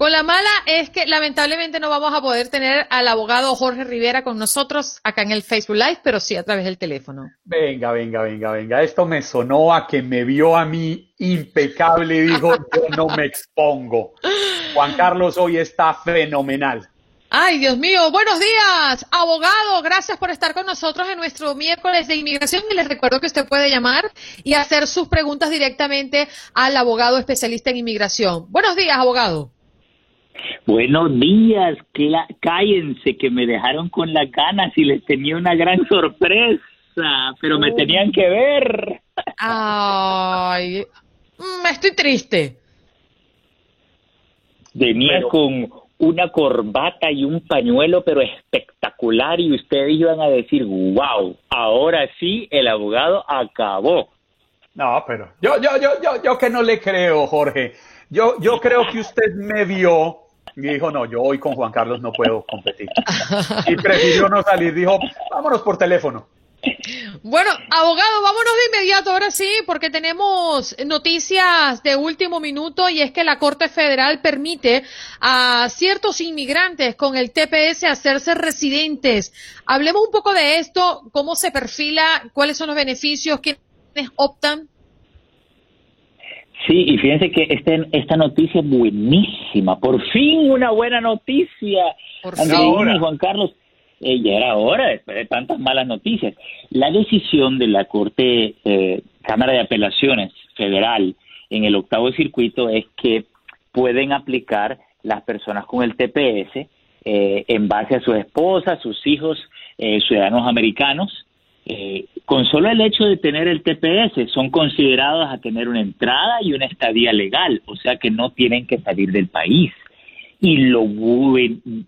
Con la mala es que lamentablemente no vamos a poder tener al abogado Jorge Rivera con nosotros acá en el Facebook Live, pero sí a través del teléfono. Venga, venga, venga, venga. Esto me sonó a que me vio a mí impecable y dijo, yo no me expongo. Juan Carlos hoy está fenomenal. Ay, Dios mío, buenos días, abogado, gracias por estar con nosotros en nuestro miércoles de inmigración y les recuerdo que usted puede llamar y hacer sus preguntas directamente al abogado especialista en inmigración. Buenos días, abogado. Buenos días, cállense que me dejaron con las ganas y les tenía una gran sorpresa, pero me tenían que ver. Ay, me mm, estoy triste. venía con una corbata y un pañuelo, pero espectacular, y ustedes iban a decir, wow, ahora sí el abogado acabó. No, pero yo, yo, yo, yo, yo que no le creo, Jorge. Yo, yo creo que usted me vio y dijo, no, yo hoy con Juan Carlos no puedo competir. Y prefirió no salir, dijo, vámonos por teléfono. Bueno, abogado, vámonos de inmediato ahora sí, porque tenemos noticias de último minuto y es que la Corte Federal permite a ciertos inmigrantes con el TPS hacerse residentes. Hablemos un poco de esto, cómo se perfila, cuáles son los beneficios, quiénes optan. Sí, y fíjense que este, esta noticia es buenísima. Por fin una buena noticia. Por Andreina y Juan Carlos, eh, ya era hora después de tantas malas noticias. La decisión de la Corte eh, Cámara de Apelaciones Federal en el octavo circuito es que pueden aplicar las personas con el TPS eh, en base a sus esposas, sus hijos, eh, ciudadanos americanos, eh, con solo el hecho de tener el TPS son considerados a tener una entrada y una estadía legal, o sea que no tienen que salir del país. Y lo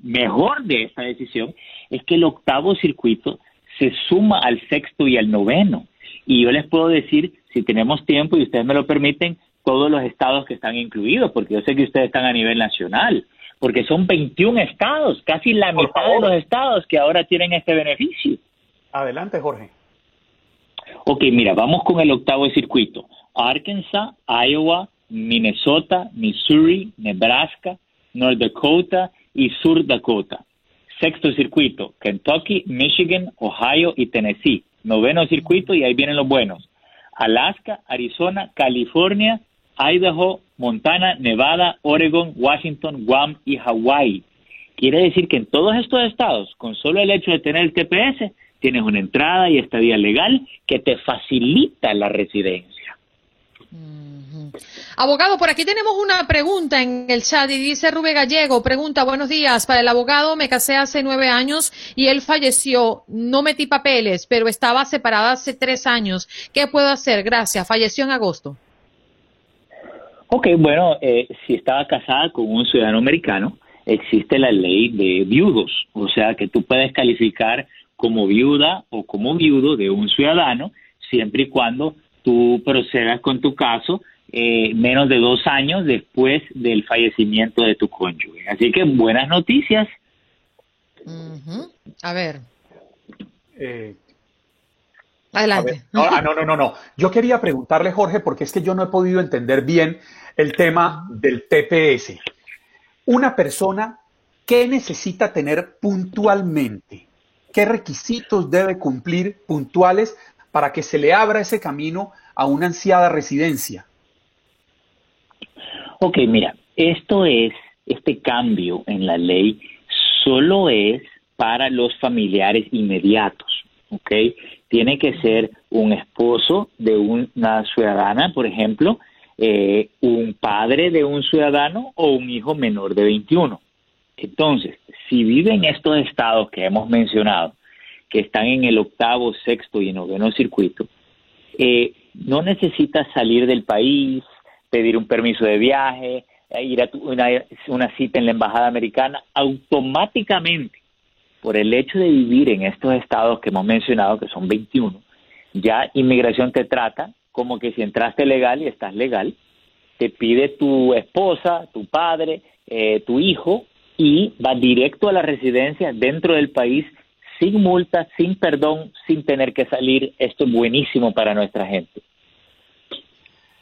mejor de esta decisión es que el octavo circuito se suma al sexto y al noveno. Y yo les puedo decir, si tenemos tiempo y ustedes me lo permiten, todos los estados que están incluidos, porque yo sé que ustedes están a nivel nacional, porque son 21 estados, casi la Por mitad de los estados que ahora tienen este beneficio. Adelante, Jorge. Ok, mira, vamos con el octavo circuito. Arkansas, Iowa, Minnesota, Missouri, Nebraska, North Dakota y Sur Dakota. Sexto circuito, Kentucky, Michigan, Ohio y Tennessee. Noveno circuito y ahí vienen los buenos. Alaska, Arizona, California, Idaho, Montana, Nevada, Oregon, Washington, Guam y Hawaii. Quiere decir que en todos estos estados, con solo el hecho de tener el TPS, tienes una entrada y estadía legal que te facilita la residencia. Abogado, por aquí tenemos una pregunta en el chat y dice Rubén Gallego, pregunta, buenos días, para el abogado me casé hace nueve años y él falleció, no metí papeles, pero estaba separada hace tres años. ¿Qué puedo hacer? Gracias, falleció en agosto. Ok, bueno, eh, si estaba casada con un ciudadano americano, existe la ley de viudos, o sea que tú puedes calificar como viuda o como viudo de un ciudadano, siempre y cuando tú procedas con tu caso eh, menos de dos años después del fallecimiento de tu cónyuge. Así que buenas noticias. A ver, Eh, adelante. No, ah, no, no, no, no. Yo quería preguntarle, Jorge, porque es que yo no he podido entender bien el tema del TPS. Una persona, ¿qué necesita tener puntualmente? ¿Qué requisitos debe cumplir puntuales para que se le abra ese camino a una ansiada residencia? Ok, mira, esto es, este cambio en la ley solo es para los familiares inmediatos, ¿ok? Tiene que ser un esposo de una ciudadana, por ejemplo, eh, un padre de un ciudadano o un hijo menor de 21. Entonces, si vive en estos estados que hemos mencionado, que están en el octavo, sexto y noveno circuito, eh, no necesitas salir del país, pedir un permiso de viaje, eh, ir a una, una cita en la embajada americana, automáticamente, por el hecho de vivir en estos estados que hemos mencionado, que son 21, ya inmigración te trata como que si entraste legal y estás legal, te pide tu esposa, tu padre, eh, tu hijo y va directo a la residencia dentro del país sin multa, sin perdón, sin tener que salir. Esto es buenísimo para nuestra gente.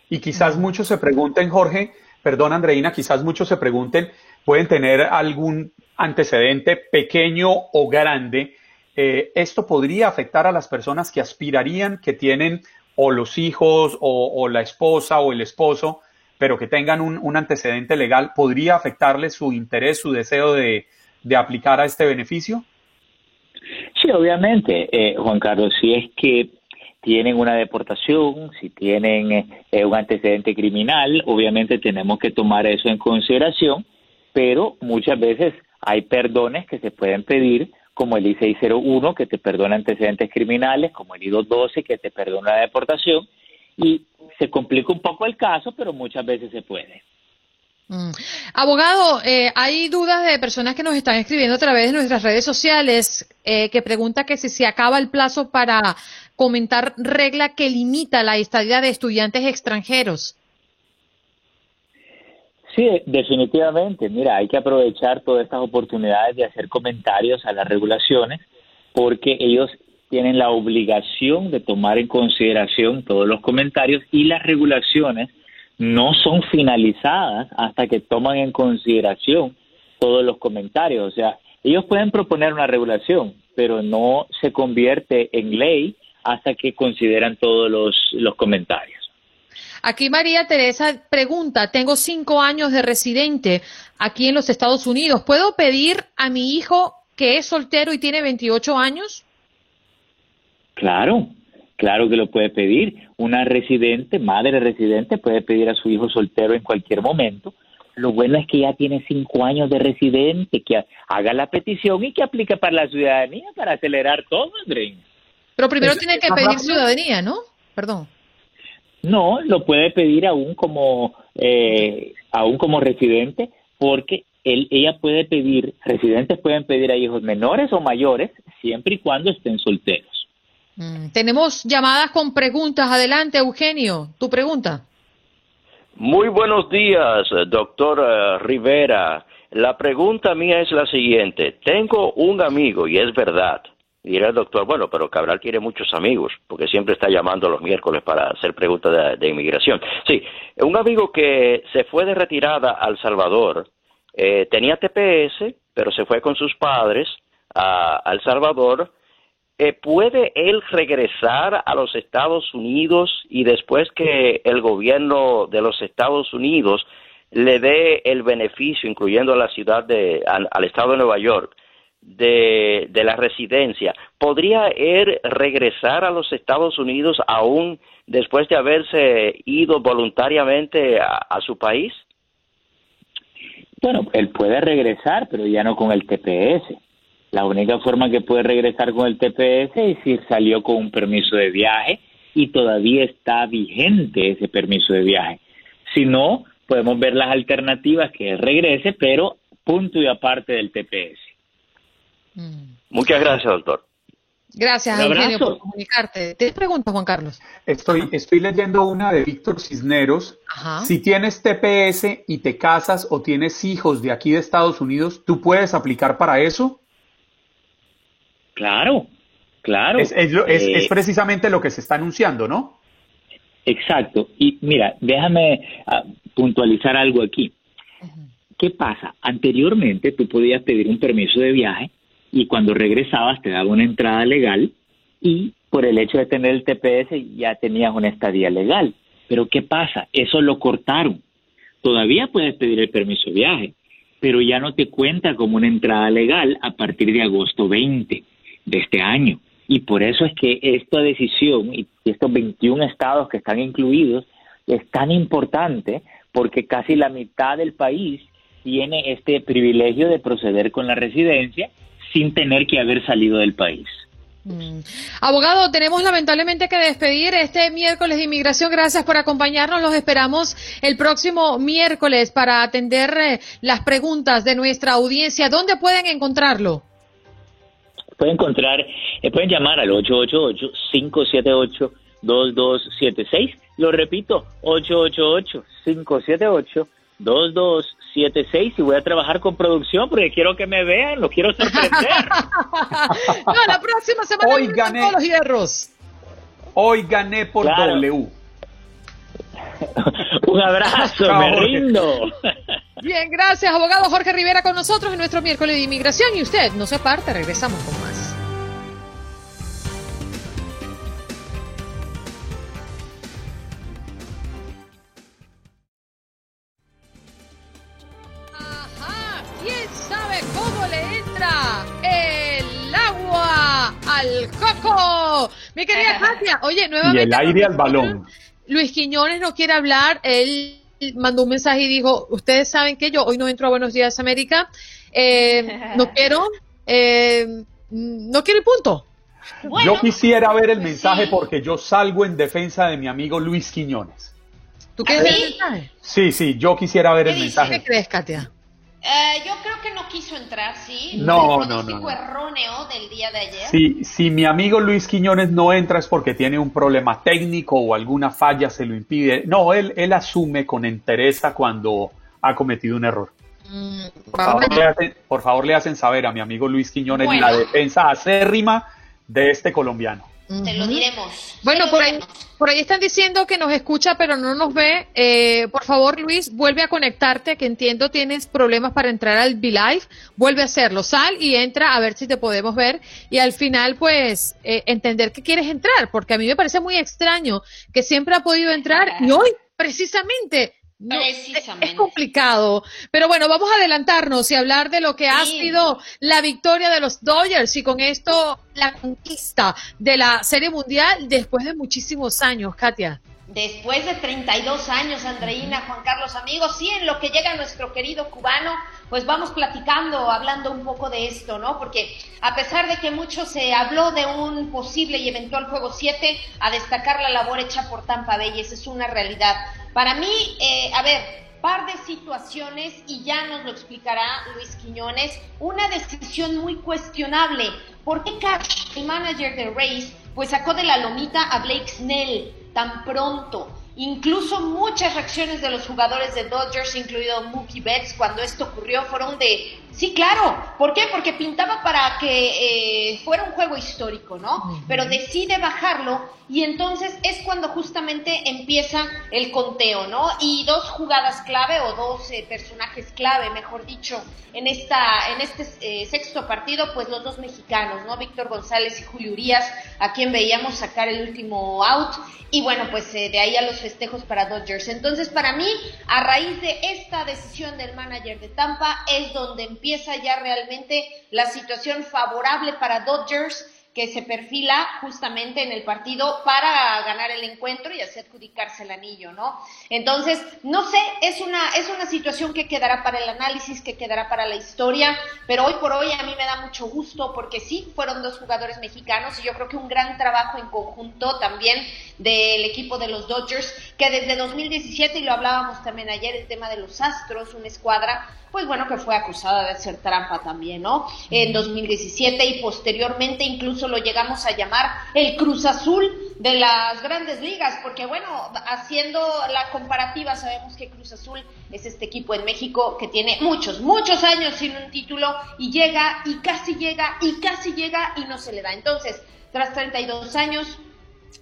Y quizás muchos se pregunten, Jorge, perdón Andreina, quizás muchos se pregunten, pueden tener algún antecedente pequeño o grande. Eh, ¿Esto podría afectar a las personas que aspirarían, que tienen o los hijos o, o la esposa o el esposo, pero que tengan un, un antecedente legal? ¿Podría afectarles su interés, su deseo de, de aplicar a este beneficio? Sí, obviamente, eh, Juan Carlos, si es que tienen una deportación, si tienen eh, un antecedente criminal, obviamente tenemos que tomar eso en consideración, pero muchas veces hay perdones que se pueden pedir, como el I-601 que te perdona antecedentes criminales, como el I-212 que te perdona la deportación, y se complica un poco el caso, pero muchas veces se puede. Mm. Abogado, eh, hay dudas de personas que nos están escribiendo a través de nuestras redes sociales eh, que pregunta que si se acaba el plazo para comentar regla que limita la estadía de estudiantes extranjeros. Sí, definitivamente. Mira, hay que aprovechar todas estas oportunidades de hacer comentarios a las regulaciones porque ellos tienen la obligación de tomar en consideración todos los comentarios y las regulaciones no son finalizadas hasta que toman en consideración todos los comentarios. O sea, ellos pueden proponer una regulación, pero no se convierte en ley hasta que consideran todos los, los comentarios. Aquí María Teresa pregunta, tengo cinco años de residente aquí en los Estados Unidos, ¿puedo pedir a mi hijo que es soltero y tiene 28 años? Claro, Claro que lo puede pedir. Una residente, madre residente, puede pedir a su hijo soltero en cualquier momento. Lo bueno es que ya tiene cinco años de residente, que haga la petición y que aplique para la ciudadanía para acelerar todo, André. Pero primero tiene que pedir ciudadanía, ¿no? Perdón. No, lo puede pedir aún como eh, aún como residente, porque él, ella puede pedir, residentes pueden pedir a hijos menores o mayores, siempre y cuando estén solteros. Mm, tenemos llamadas con preguntas. Adelante, Eugenio, tu pregunta. Muy buenos días, doctor eh, Rivera. La pregunta mía es la siguiente. Tengo un amigo, y es verdad, dirá el doctor, bueno, pero Cabral tiene muchos amigos, porque siempre está llamando los miércoles para hacer preguntas de, inmigración. Sí, un amigo que se fue de retirada al Salvador, eh, tenía TPS, pero se fue con sus padres a El Salvador, eh, ¿puede él regresar a los Estados Unidos y después que el gobierno de los Estados Unidos le dé el beneficio, incluyendo a la ciudad de, al, estado de Nueva York, de, la residencia, ¿podría él regresar a los Estados Unidos aún después de haberse ido voluntariamente a su país? Bueno, él puede regresar, pero ya no con el TPS. La única forma que puede regresar con el TPS es si salió con un permiso de viaje y todavía está vigente ese permiso de viaje. Si no, podemos ver las alternativas que regrese, pero punto y aparte del TPS. Mm. Muchas gracias, doctor. Gracias, Eugenio, por comunicarte. Te pregunto, Juan Carlos. Estoy, estoy leyendo una de Víctor Cisneros. Si tienes TPS y te casas o tienes hijos de aquí de Estados Unidos, ¿tú puedes aplicar para eso? Claro, claro. Es, eh, precisamente lo que se está anunciando, ¿no? Exacto. Y mira, déjame ah, puntualizar algo aquí. ¿Qué pasa? Anteriormente tú podías pedir un permiso de viaje y cuando regresabas te daba una entrada legal y por el hecho de tener el TPS ya tenías una estadía legal. Pero ¿qué pasa? Eso lo cortaron. Todavía puedes pedir el permiso de viaje, pero ya no te cuenta como una entrada legal a partir de agosto 20 de este año. Y por eso es que esta decisión y estos 21 estados que están incluidos es tan importante porque casi la mitad del país tiene este privilegio de proceder con la residencia sin tener que haber salido del país. Mm. Abogado, tenemos lamentablemente que despedir este miércoles de inmigración. Gracias por acompañarnos. Los esperamos el próximo miércoles para atender eh, las preguntas de nuestra audiencia. ¿Dónde pueden encontrarlo? Pueden encontrar, eh, pueden llamar al 888-578-2276. Lo repito, 888-578-2276 y voy a trabajar con producción porque quiero que me vean, lo quiero sorprender. no, la próxima semana hoy gané todos los hierros. Hoy gané por W. Un abrazo, me rindo. Bien, gracias, abogado Jorge Rivera con nosotros en nuestro miércoles de inmigración. Y usted, no se aparte, regresamos con más. Ajá, ¿quién sabe cómo le entra el agua al coco? Mi querida Katia, oye, nuevamente. Y el aire al balón. Luis Quiñones no quiere hablar, él mandó un mensaje y dijo, ustedes saben que yo hoy no entro a Buenos Días América, eh, no quiero, eh, no quiero y punto. yo quisiera ver el mensaje porque yo salgo en defensa de mi amigo Luis Quiñones. ¿Tú quieres ver el mensaje? Sí, sí, yo quisiera ver el ¿Qué mensaje. crees, Katia? Eh, yo creo que no quiso entrar, ¿sí? No, no, no, pronóstico no. erróneo del día de ayer. Si, si mi amigo Luis Quiñones no entra es porque tiene un problema técnico o alguna falla se lo impide. No, él, él asume con entereza cuando ha cometido un error. Por favor, le hacen, por favor, le hacen saber a mi amigo Luis Quiñones Bueno. la defensa acérrima de este colombiano. Te lo diremos. Bueno, por ahí, por ahí están diciendo que nos escucha pero no nos ve. Eh, por favor, Luis, vuelve a conectarte, que entiendo tienes problemas para entrar al V-Live. Vuelve a hacerlo, sal y entra a ver si te podemos ver. Y al final, pues, eh, entender que quieres entrar, porque a mí me parece muy extraño que siempre ha podido entrar y hoy, precisamente, no, es, es complicado. Pero bueno, vamos a adelantarnos y hablar de lo que ha sido la victoria de los Dodgers y con esto la conquista de la Serie Mundial después de muchísimos años, Katia. Después de 32 años, Andreina, Juan Carlos, amigos, sí, en lo que llega nuestro querido cubano, pues vamos platicando, hablando un poco de esto, ¿no? Porque a pesar de que mucho se habló de un posible y eventual juego 7, a destacar la labor hecha por Tampa Bay, esa es una realidad. Para mí, eh, a ver, par de situaciones y ya nos lo explicará Luis Quiñones, una decisión muy cuestionable. ¿Por qué Cash, el manager de Rays, pues sacó de la lomita a Blake Snell tan pronto? Incluso muchas reacciones de los jugadores de Dodgers, incluido Mookie Betts, cuando esto ocurrió, fueron de, sí, claro, ¿por qué? Porque pintaba para que eh, fuera un juego histórico, ¿no? Pero decide bajarlo y entonces es cuando justamente empieza el conteo, ¿no? Y dos jugadas clave o dos eh, personajes clave, mejor dicho, en esta en este eh, sexto partido, pues los dos mexicanos, ¿no? Víctor González y Julio Urias, a quien veíamos sacar el último out y bueno, pues de ahí a los festejos para Dodgers. Entonces, para mí, a raíz de esta decisión del manager de Tampa es donde empieza ya realmente la situación favorable para Dodgers que se perfila justamente en el partido para ganar el encuentro y así adjudicarse el anillo, ¿no? Entonces, no sé, es una, es una situación que quedará para el análisis, que quedará para la historia, pero hoy por hoy a mí me da mucho gusto porque sí, fueron dos jugadores mexicanos y yo creo que un gran trabajo en conjunto también del equipo de los Dodgers, que desde 2017, y lo hablábamos también ayer, el tema de los Astros, una escuadra, pues bueno, que fue acusada de hacer trampa también, ¿no? En 2017 y posteriormente incluso lo llegamos a llamar el Cruz Azul de las grandes ligas, porque bueno, haciendo la comparativa, sabemos que Cruz Azul es este equipo en México que tiene muchos, muchos años sin un título y llega y casi llega y casi llega y no se le da. Entonces, tras 32 años,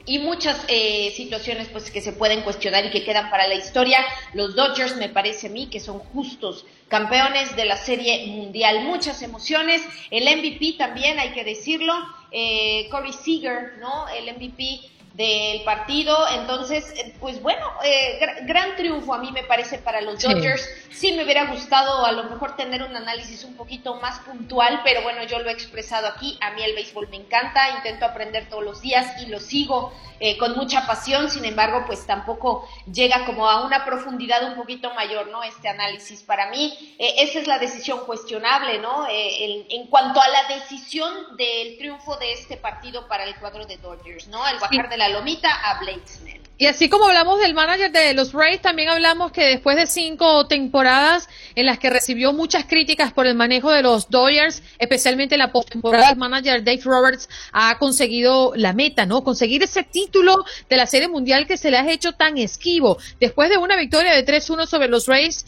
y muchas eh, situaciones pues que se pueden cuestionar y que quedan para la historia. Los Dodgers me parece a mí que son justos campeones de la Serie Mundial. Muchas emociones. El MVP también hay que decirlo. Eh, Corey Seager, ¿no? El MVP del partido. Entonces, eh, pues bueno, eh, gr- gran triunfo a mí me parece para los Sí. Dodgers. Sí me hubiera gustado a lo mejor tener un análisis un poquito más puntual, pero bueno, yo lo he expresado aquí. A mí el béisbol me encanta, intento aprender todos los días y lo sigo eh, con mucha pasión. Sin embargo, pues tampoco llega como a una profundidad un poquito mayor, ¿no? Este análisis. Para mí, eh, esa es la decisión cuestionable, ¿no? Eh, en cuanto a la decisión del triunfo de este partido para el cuadro de Dodgers, ¿no? El bajar de la Y así como hablamos del manager de los Rays, también hablamos que después de cinco temporadas en las que recibió muchas críticas por el manejo de los Dodgers, especialmente la postemporada, el manager Dave Roberts ha conseguido la meta, ¿no? Conseguir ese título de la Serie Mundial que se le ha hecho tan esquivo. Después de una victoria de 3-1 sobre los Rays,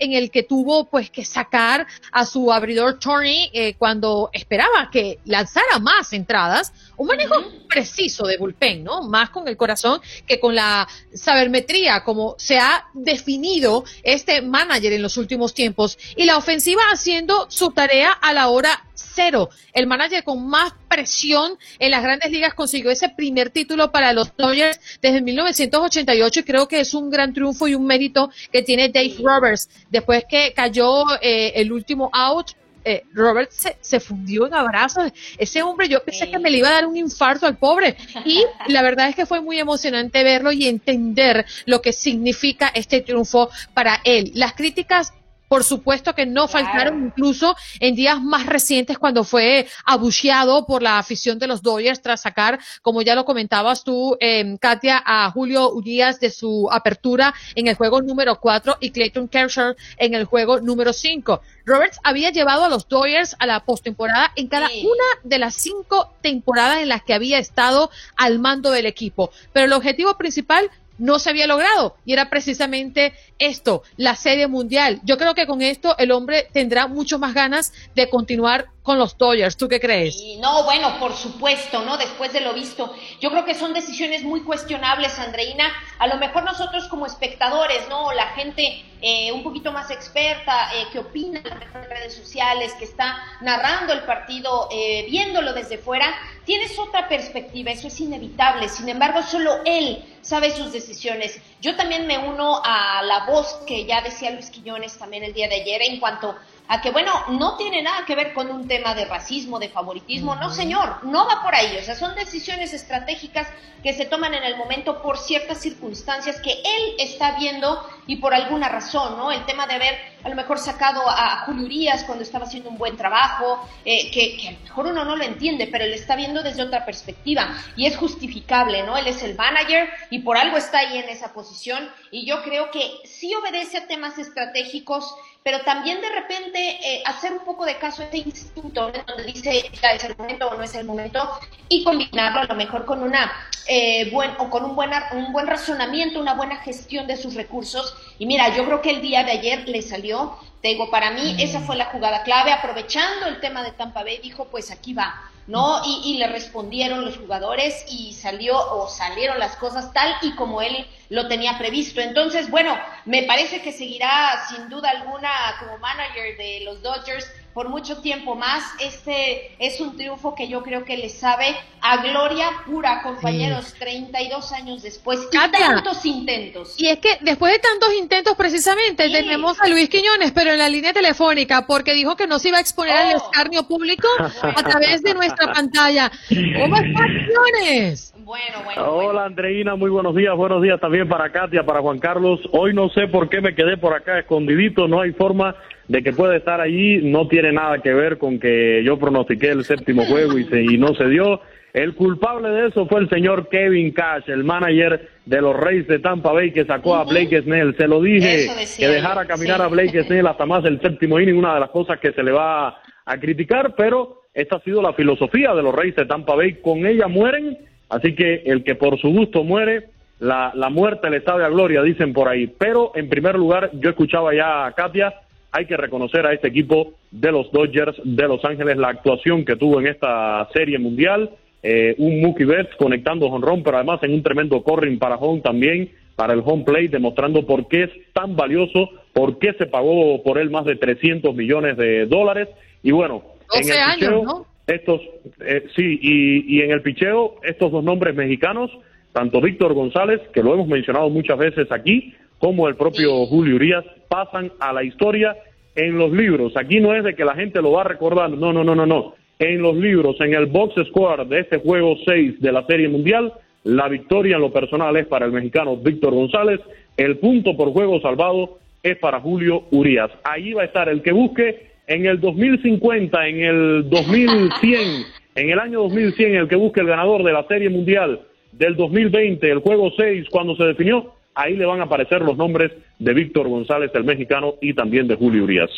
en el que tuvo pues que sacar a su abridor Tony eh, cuando esperaba que lanzara más entradas, un manejo preciso de bullpen, ¿no? Más con el corazón que con la sabermetría, como se ha definido este manager en los últimos tiempos. Y la ofensiva haciendo su tarea a la hora cero. El manager con más presión en las grandes ligas consiguió ese primer título para los Dodgers desde 1988 y creo que es un gran triunfo y un mérito que tiene Dave Roberts. Después que cayó eh, el último out, eh, Robert se, se fundió en abrazos. Ese hombre, yo pensé que me le iba a dar un infarto al pobre. Y la verdad es que fue muy emocionante verlo y entender lo que significa este triunfo para él. Las críticas Por supuesto que no faltaron incluso en días más recientes cuando fue abucheado por la afición de los Dodgers tras sacar, como ya lo comentabas tú, eh, Katia, a Julio Urias de su apertura en el juego número 4 y Clayton Kershaw en el juego número 5. Roberts había llevado a los Dodgers a la postemporada en cada una de las cinco temporadas en las que había estado al mando del equipo. Pero el objetivo principal no se había logrado y era precisamente esto, la serie mundial. Yo creo que con esto el hombre tendrá mucho más ganas de continuar con los Dodgers. ¿Tú qué crees? no, bueno, por supuesto, ¿no? Después de lo visto, yo creo que son decisiones muy cuestionables, Andreina. A lo mejor nosotros como espectadores, ¿no? La gente eh, un poquito más experta, eh, que opina en redes sociales, que está narrando el partido, eh, viéndolo desde fuera, tienes otra perspectiva, eso es inevitable. Sin embargo, solo él sabe sus decisiones. Yo también me uno a la voz que ya decía Luis Quiñones también el día de ayer en cuanto a que, bueno, no tiene nada que ver con un tema de racismo, de favoritismo, no señor, no va por ahí, o sea, son decisiones estratégicas que se toman en el momento por ciertas circunstancias que él está viendo y por alguna razón, ¿no? El tema de haber a lo mejor sacado a Julio cuando estaba haciendo un buen trabajo, eh, que, a lo mejor uno no lo entiende, pero él está viendo desde otra perspectiva y es justificable, ¿no? Él es el manager y por algo está ahí en esa posición y yo creo que sí obedece a temas estratégicos pero también de repente eh, hacer un poco de caso a este instinto, donde dice ya es el momento o no es el momento, y combinarlo a lo mejor con una eh, buen, o con un buen, un buen razonamiento, una buena gestión de sus recursos. Y mira, yo creo que el día de ayer le salió, te digo, para mí esa fue la jugada clave, aprovechando el tema de Tampa Bay, dijo, pues aquí va, ¿no? Y, y, le respondieron los jugadores y salió o salieron las cosas tal y como él lo tenía previsto. Entonces, bueno, me parece que seguirá sin duda alguna como manager de los Dodgers por mucho tiempo más. Este es un triunfo que yo creo que le sabe a gloria pura, compañeros, 32 años después y tantos intentos. Y es que después de tantos intentos, precisamente, tenemos a Luis Quiñones, pero en la línea telefónica, porque dijo que no se iba a exponer al Oh. escarnio público a través de nuestra pantalla. ¿Cómo estás, Quiñones? Bueno, bueno. Hola Andreina, muy buenos días, buenos días también para Katia, para Juan Carlos. Hoy no sé por qué me quedé por acá escondidito, no hay forma de que pueda estar allí, no tiene nada que ver con que yo pronostiqué el séptimo juego y, se, y no se dio. El culpable de eso fue el señor Kevin Cash, el manager de los Reyes de Tampa Bay que sacó a Blake Snell. Se lo dije que dejara caminar sí. a Blake Snell hasta más el séptimo inning, una de las cosas que se le va a criticar, pero esta ha sido la filosofía de los Reyes de Tampa Bay. Con ella mueren, así que el que por su gusto muere, la, la muerte le sabe a gloria, dicen por ahí. Pero en primer lugar, yo escuchaba ya a Katia, hay que reconocer a este equipo de los Dodgers de Los Ángeles la actuación que tuvo en esta serie mundial. Eh, un Mookie Betts conectando honrón, pero además en un tremendo corring para home también, para el home plate, demostrando por qué es tan valioso, por qué se pagó por él más de 300 millones de dólares. Y bueno, 12 en el años, picheo, ¿no? Estos, eh, sí, y, y en el picheo, estos dos nombres mexicanos, tanto Víctor González, que lo hemos mencionado muchas veces aquí, como el propio Julio Urias, pasan a la historia en los libros. Aquí no es de que la gente lo va a recordar, no, no, no, no, no. En los libros, en el box score de este juego 6 de la Serie Mundial, la victoria en lo personal es para el mexicano Víctor González, el punto por juego salvado es para Julio Urias. Ahí va a estar el que busque en el 2050, en el 2100, en el año 2100, el que busque el ganador de la Serie Mundial del 2020, el juego 6, cuando se definió, ahí le van a aparecer los nombres de Víctor González, el mexicano, y también de Julio Urias.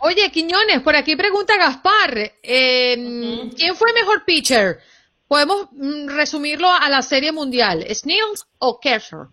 Oye, Quiñones, por aquí pregunta Gaspar, eh, ¿quién fue mejor pitcher? Podemos mm, resumirlo a la Serie Mundial, ¿Snills o Kershaw?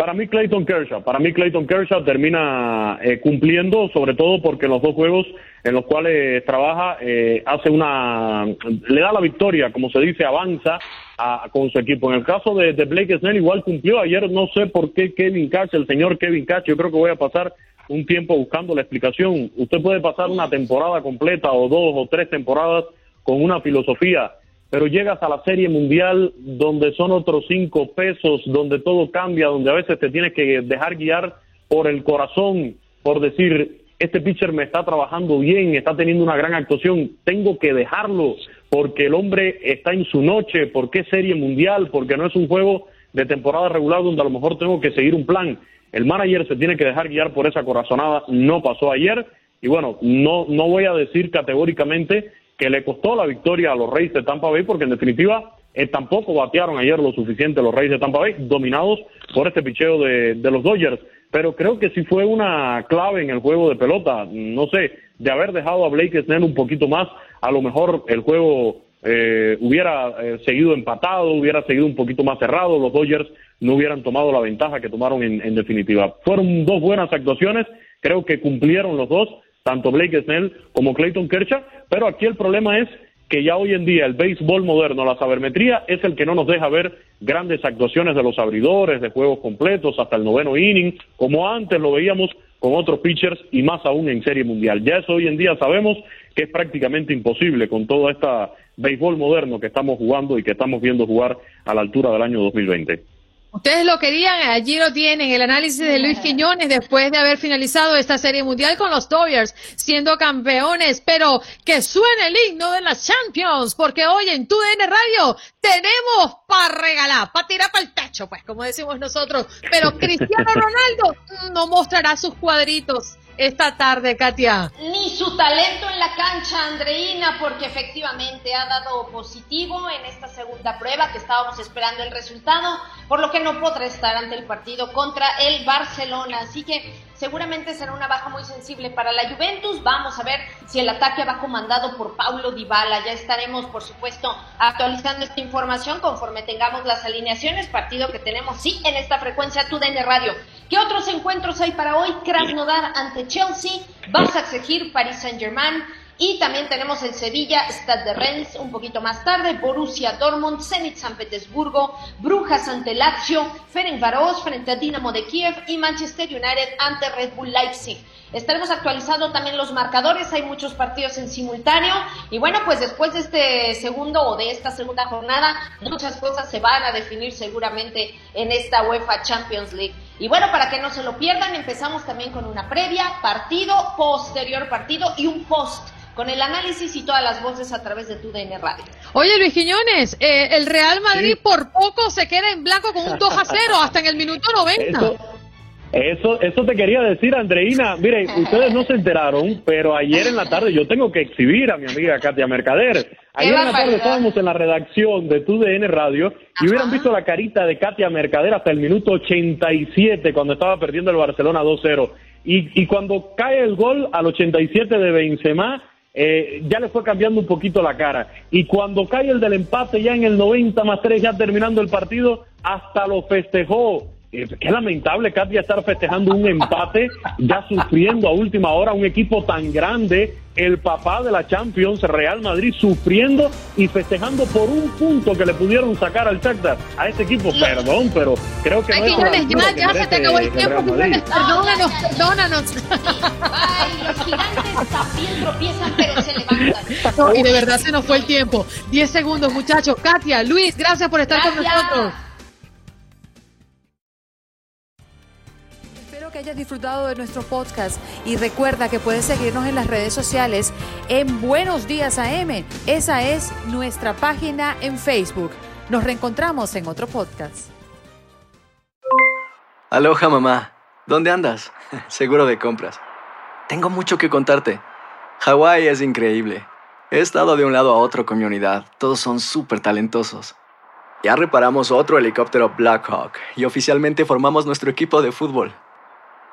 Para mí Clayton Kershaw, para mí Clayton Kershaw termina eh, cumpliendo, sobre todo porque en los dos juegos en los cuales trabaja eh, hace una, le da la victoria, como se dice, avanza a- con su equipo. En el caso de, Blake Snell igual cumplió ayer, no sé por qué Kevin Cash, el señor Kevin Cash, yo creo que voy a pasar un tiempo buscando la explicación. Usted puede pasar una temporada completa o dos o tres temporadas con una filosofía, pero llegas a la Serie Mundial donde son otros cinco pesos, donde todo cambia, donde a veces te tienes que dejar guiar por el corazón, por decir, este pitcher me está trabajando bien, está teniendo una gran actuación, tengo que dejarlo porque el hombre está en su noche, porque es Serie Mundial, porque no es un juego de temporada regular donde a lo mejor tengo que seguir un plan. El manager se tiene que dejar guiar por esa corazonada, no pasó ayer y bueno, no, no voy a decir categóricamente que le costó la victoria a los Reyes de Tampa Bay porque en definitiva eh, tampoco batearon ayer lo suficiente los Reyes de Tampa Bay, dominados por este picheo de, los Dodgers pero creo que sí fue una clave en el juego de pelota. No sé, de haber dejado a Blake Snell un poquito más, a lo mejor el juego eh, hubiera eh, seguido empatado, hubiera seguido un poquito más cerrado, los Dodgers no hubieran tomado la ventaja que tomaron en definitiva. Fueron dos buenas actuaciones, creo que cumplieron los dos, tanto Blake Snell como Clayton Kershaw, pero aquí el problema es que ya hoy en día el béisbol moderno, la sabermetría, es el que no nos deja ver grandes actuaciones de los abridores, de juegos completos hasta el noveno inning, como antes lo veíamos con otros pitchers y más aún en Serie Mundial. Ya eso hoy en día sabemos que es prácticamente imposible con todo este béisbol moderno que estamos jugando y que estamos viendo jugar a la altura del año 2020. Ustedes lo querían, allí lo tienen, el análisis de Luis Quiñones después de haber finalizado esta serie mundial con los Dodgers, siendo campeones, pero que suene el himno de las Champions, porque hoy en TUDN Radio tenemos para regalar, para tirar para el techo, pues, como decimos nosotros, pero Cristiano Ronaldo no mostrará sus cuadritos esta tarde, Katia? Ni su talento en la cancha, Andreina, porque efectivamente ha dado positivo en esta segunda prueba que estábamos esperando el resultado, por lo que no podrá estar ante el partido contra el Barcelona. Así que seguramente será una baja muy sensible para la Juventus. Vamos a ver si el ataque va comandado por Paulo Dybala. Ya estaremos, por supuesto, actualizando esta información conforme tengamos las alineaciones. Partido que tenemos, sí, en esta frecuencia TUDN Radio. ¿Qué otros encuentros hay para hoy? Krasnodar ante Chelsea, vas a exigir Paris Saint-Germain. Y también tenemos el Sevilla, Stade de Rennes un poquito más tarde, Borussia Dortmund, Zenit San Petersburgo, Brujas ante Lazio, Ferencváros frente a Dinamo de Kiev y Manchester United ante Red Bull Leipzig. Estaremos actualizando también los marcadores, hay muchos partidos en simultáneo y bueno, pues después de este segundo o de esta segunda jornada, muchas cosas se van a definir seguramente en esta UEFA Champions League. Y bueno, para que no se lo pierdan, empezamos también con una previa, partido, posterior partido y un post con el análisis y todas las voces a través de tu DN Radio. Oye, Luis Quiñones, eh, el Real Madrid por poco se queda en blanco con un 2 a 0 hasta en el minuto 90. Eso, eso te quería decir, Andreina. Miren, ustedes no se enteraron, pero ayer en la tarde yo tengo que exhibir a mi amiga Katia Mercader. Ayer en la tarde estábamos en la redacción de TUDN Radio y hubieran visto la carita de Katia Mercader hasta el minuto 87 cuando estaba perdiendo el Barcelona 2-0. Y, y cuando cae el gol al 87 de Benzema, eh, ya le fue cambiando un poquito la cara. Y cuando cae el del empate ya en el 90 más 3, ya terminando el partido, hasta lo festejó. Eh, qué lamentable, Katia, estar festejando un empate, ya sufriendo a última hora un equipo tan grande, el papá de la Champions, Real Madrid, sufriendo y festejando por un punto que le pudieron sacar al Shakhtar a este equipo. Perdón, pero creo que no es ya, ya se te acabó el tiempo, perdónanos, perdónanos. Ay, los gigantes también tropiezan, pero se levantan. No, y de verdad se nos fue el tiempo. Diez segundos, muchachos. Katia, Luis, gracias por estar con nosotros. Hayas disfrutado de nuestro podcast y recuerda que puedes seguirnos en las redes sociales en Buenos Días AM. Esa es nuestra página en Facebook. Nos reencontramos en otro podcast. Aloha mamá, ¿dónde andas? Seguro de compras. Tengo mucho que contarte. Hawái es increíble. He estado de un lado a otro con mi unidad. Todos son súper talentosos. Ya reparamos otro helicóptero Blackhawk y oficialmente formamos nuestro equipo de fútbol.